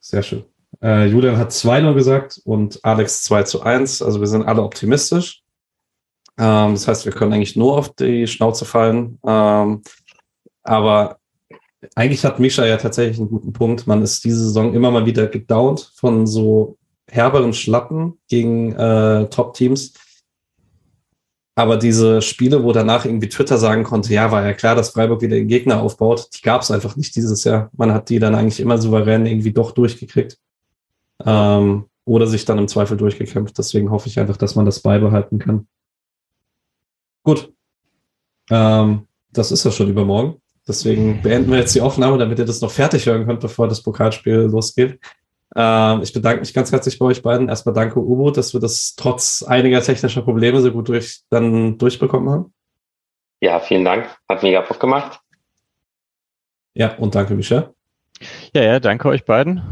Sehr schön. Äh, Julian hat 2-0 gesagt und Alex 2 zu 1. Also wir sind alle optimistisch. Ähm, das heißt, wir können eigentlich nur auf die Schnauze fallen. Ähm, aber eigentlich hat Misha ja tatsächlich einen guten Punkt. Man ist diese Saison immer mal wieder gedownt von so herberen Schlappen gegen äh, Top-Teams. Aber diese Spiele, wo danach irgendwie Twitter sagen konnte, ja, war ja klar, dass Freiburg wieder den Gegner aufbaut, die gab es einfach nicht dieses Jahr. Man hat die dann eigentlich immer souverän irgendwie doch durchgekriegt. Ähm, oder sich dann im Zweifel durchgekämpft. Deswegen hoffe ich einfach, dass man das beibehalten kann. Gut. Ähm, das ist ja schon übermorgen. Deswegen beenden wir jetzt die Aufnahme, damit ihr das noch fertig hören könnt, bevor das Pokalspiel losgeht. Ähm, ich bedanke mich ganz herzlich bei euch beiden. Erstmal danke, Ubo, dass wir das trotz einiger technischer Probleme so gut durch, dann durchbekommen haben. Ja, vielen Dank. Hat mega Bock gemacht. Ja, und danke, Michel. Ja, ja, danke euch beiden.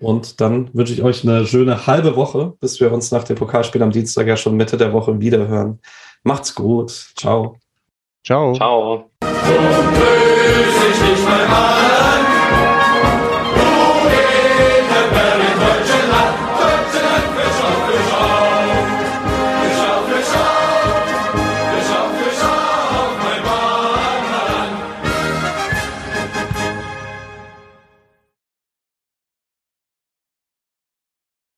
Und dann wünsche ich euch eine schöne halbe Woche, bis wir uns nach dem Pokalspiel am Dienstag ja schon Mitte der Woche wiederhören. Macht's gut. Ciao. Ciao. Ciao. So ich dich mal an.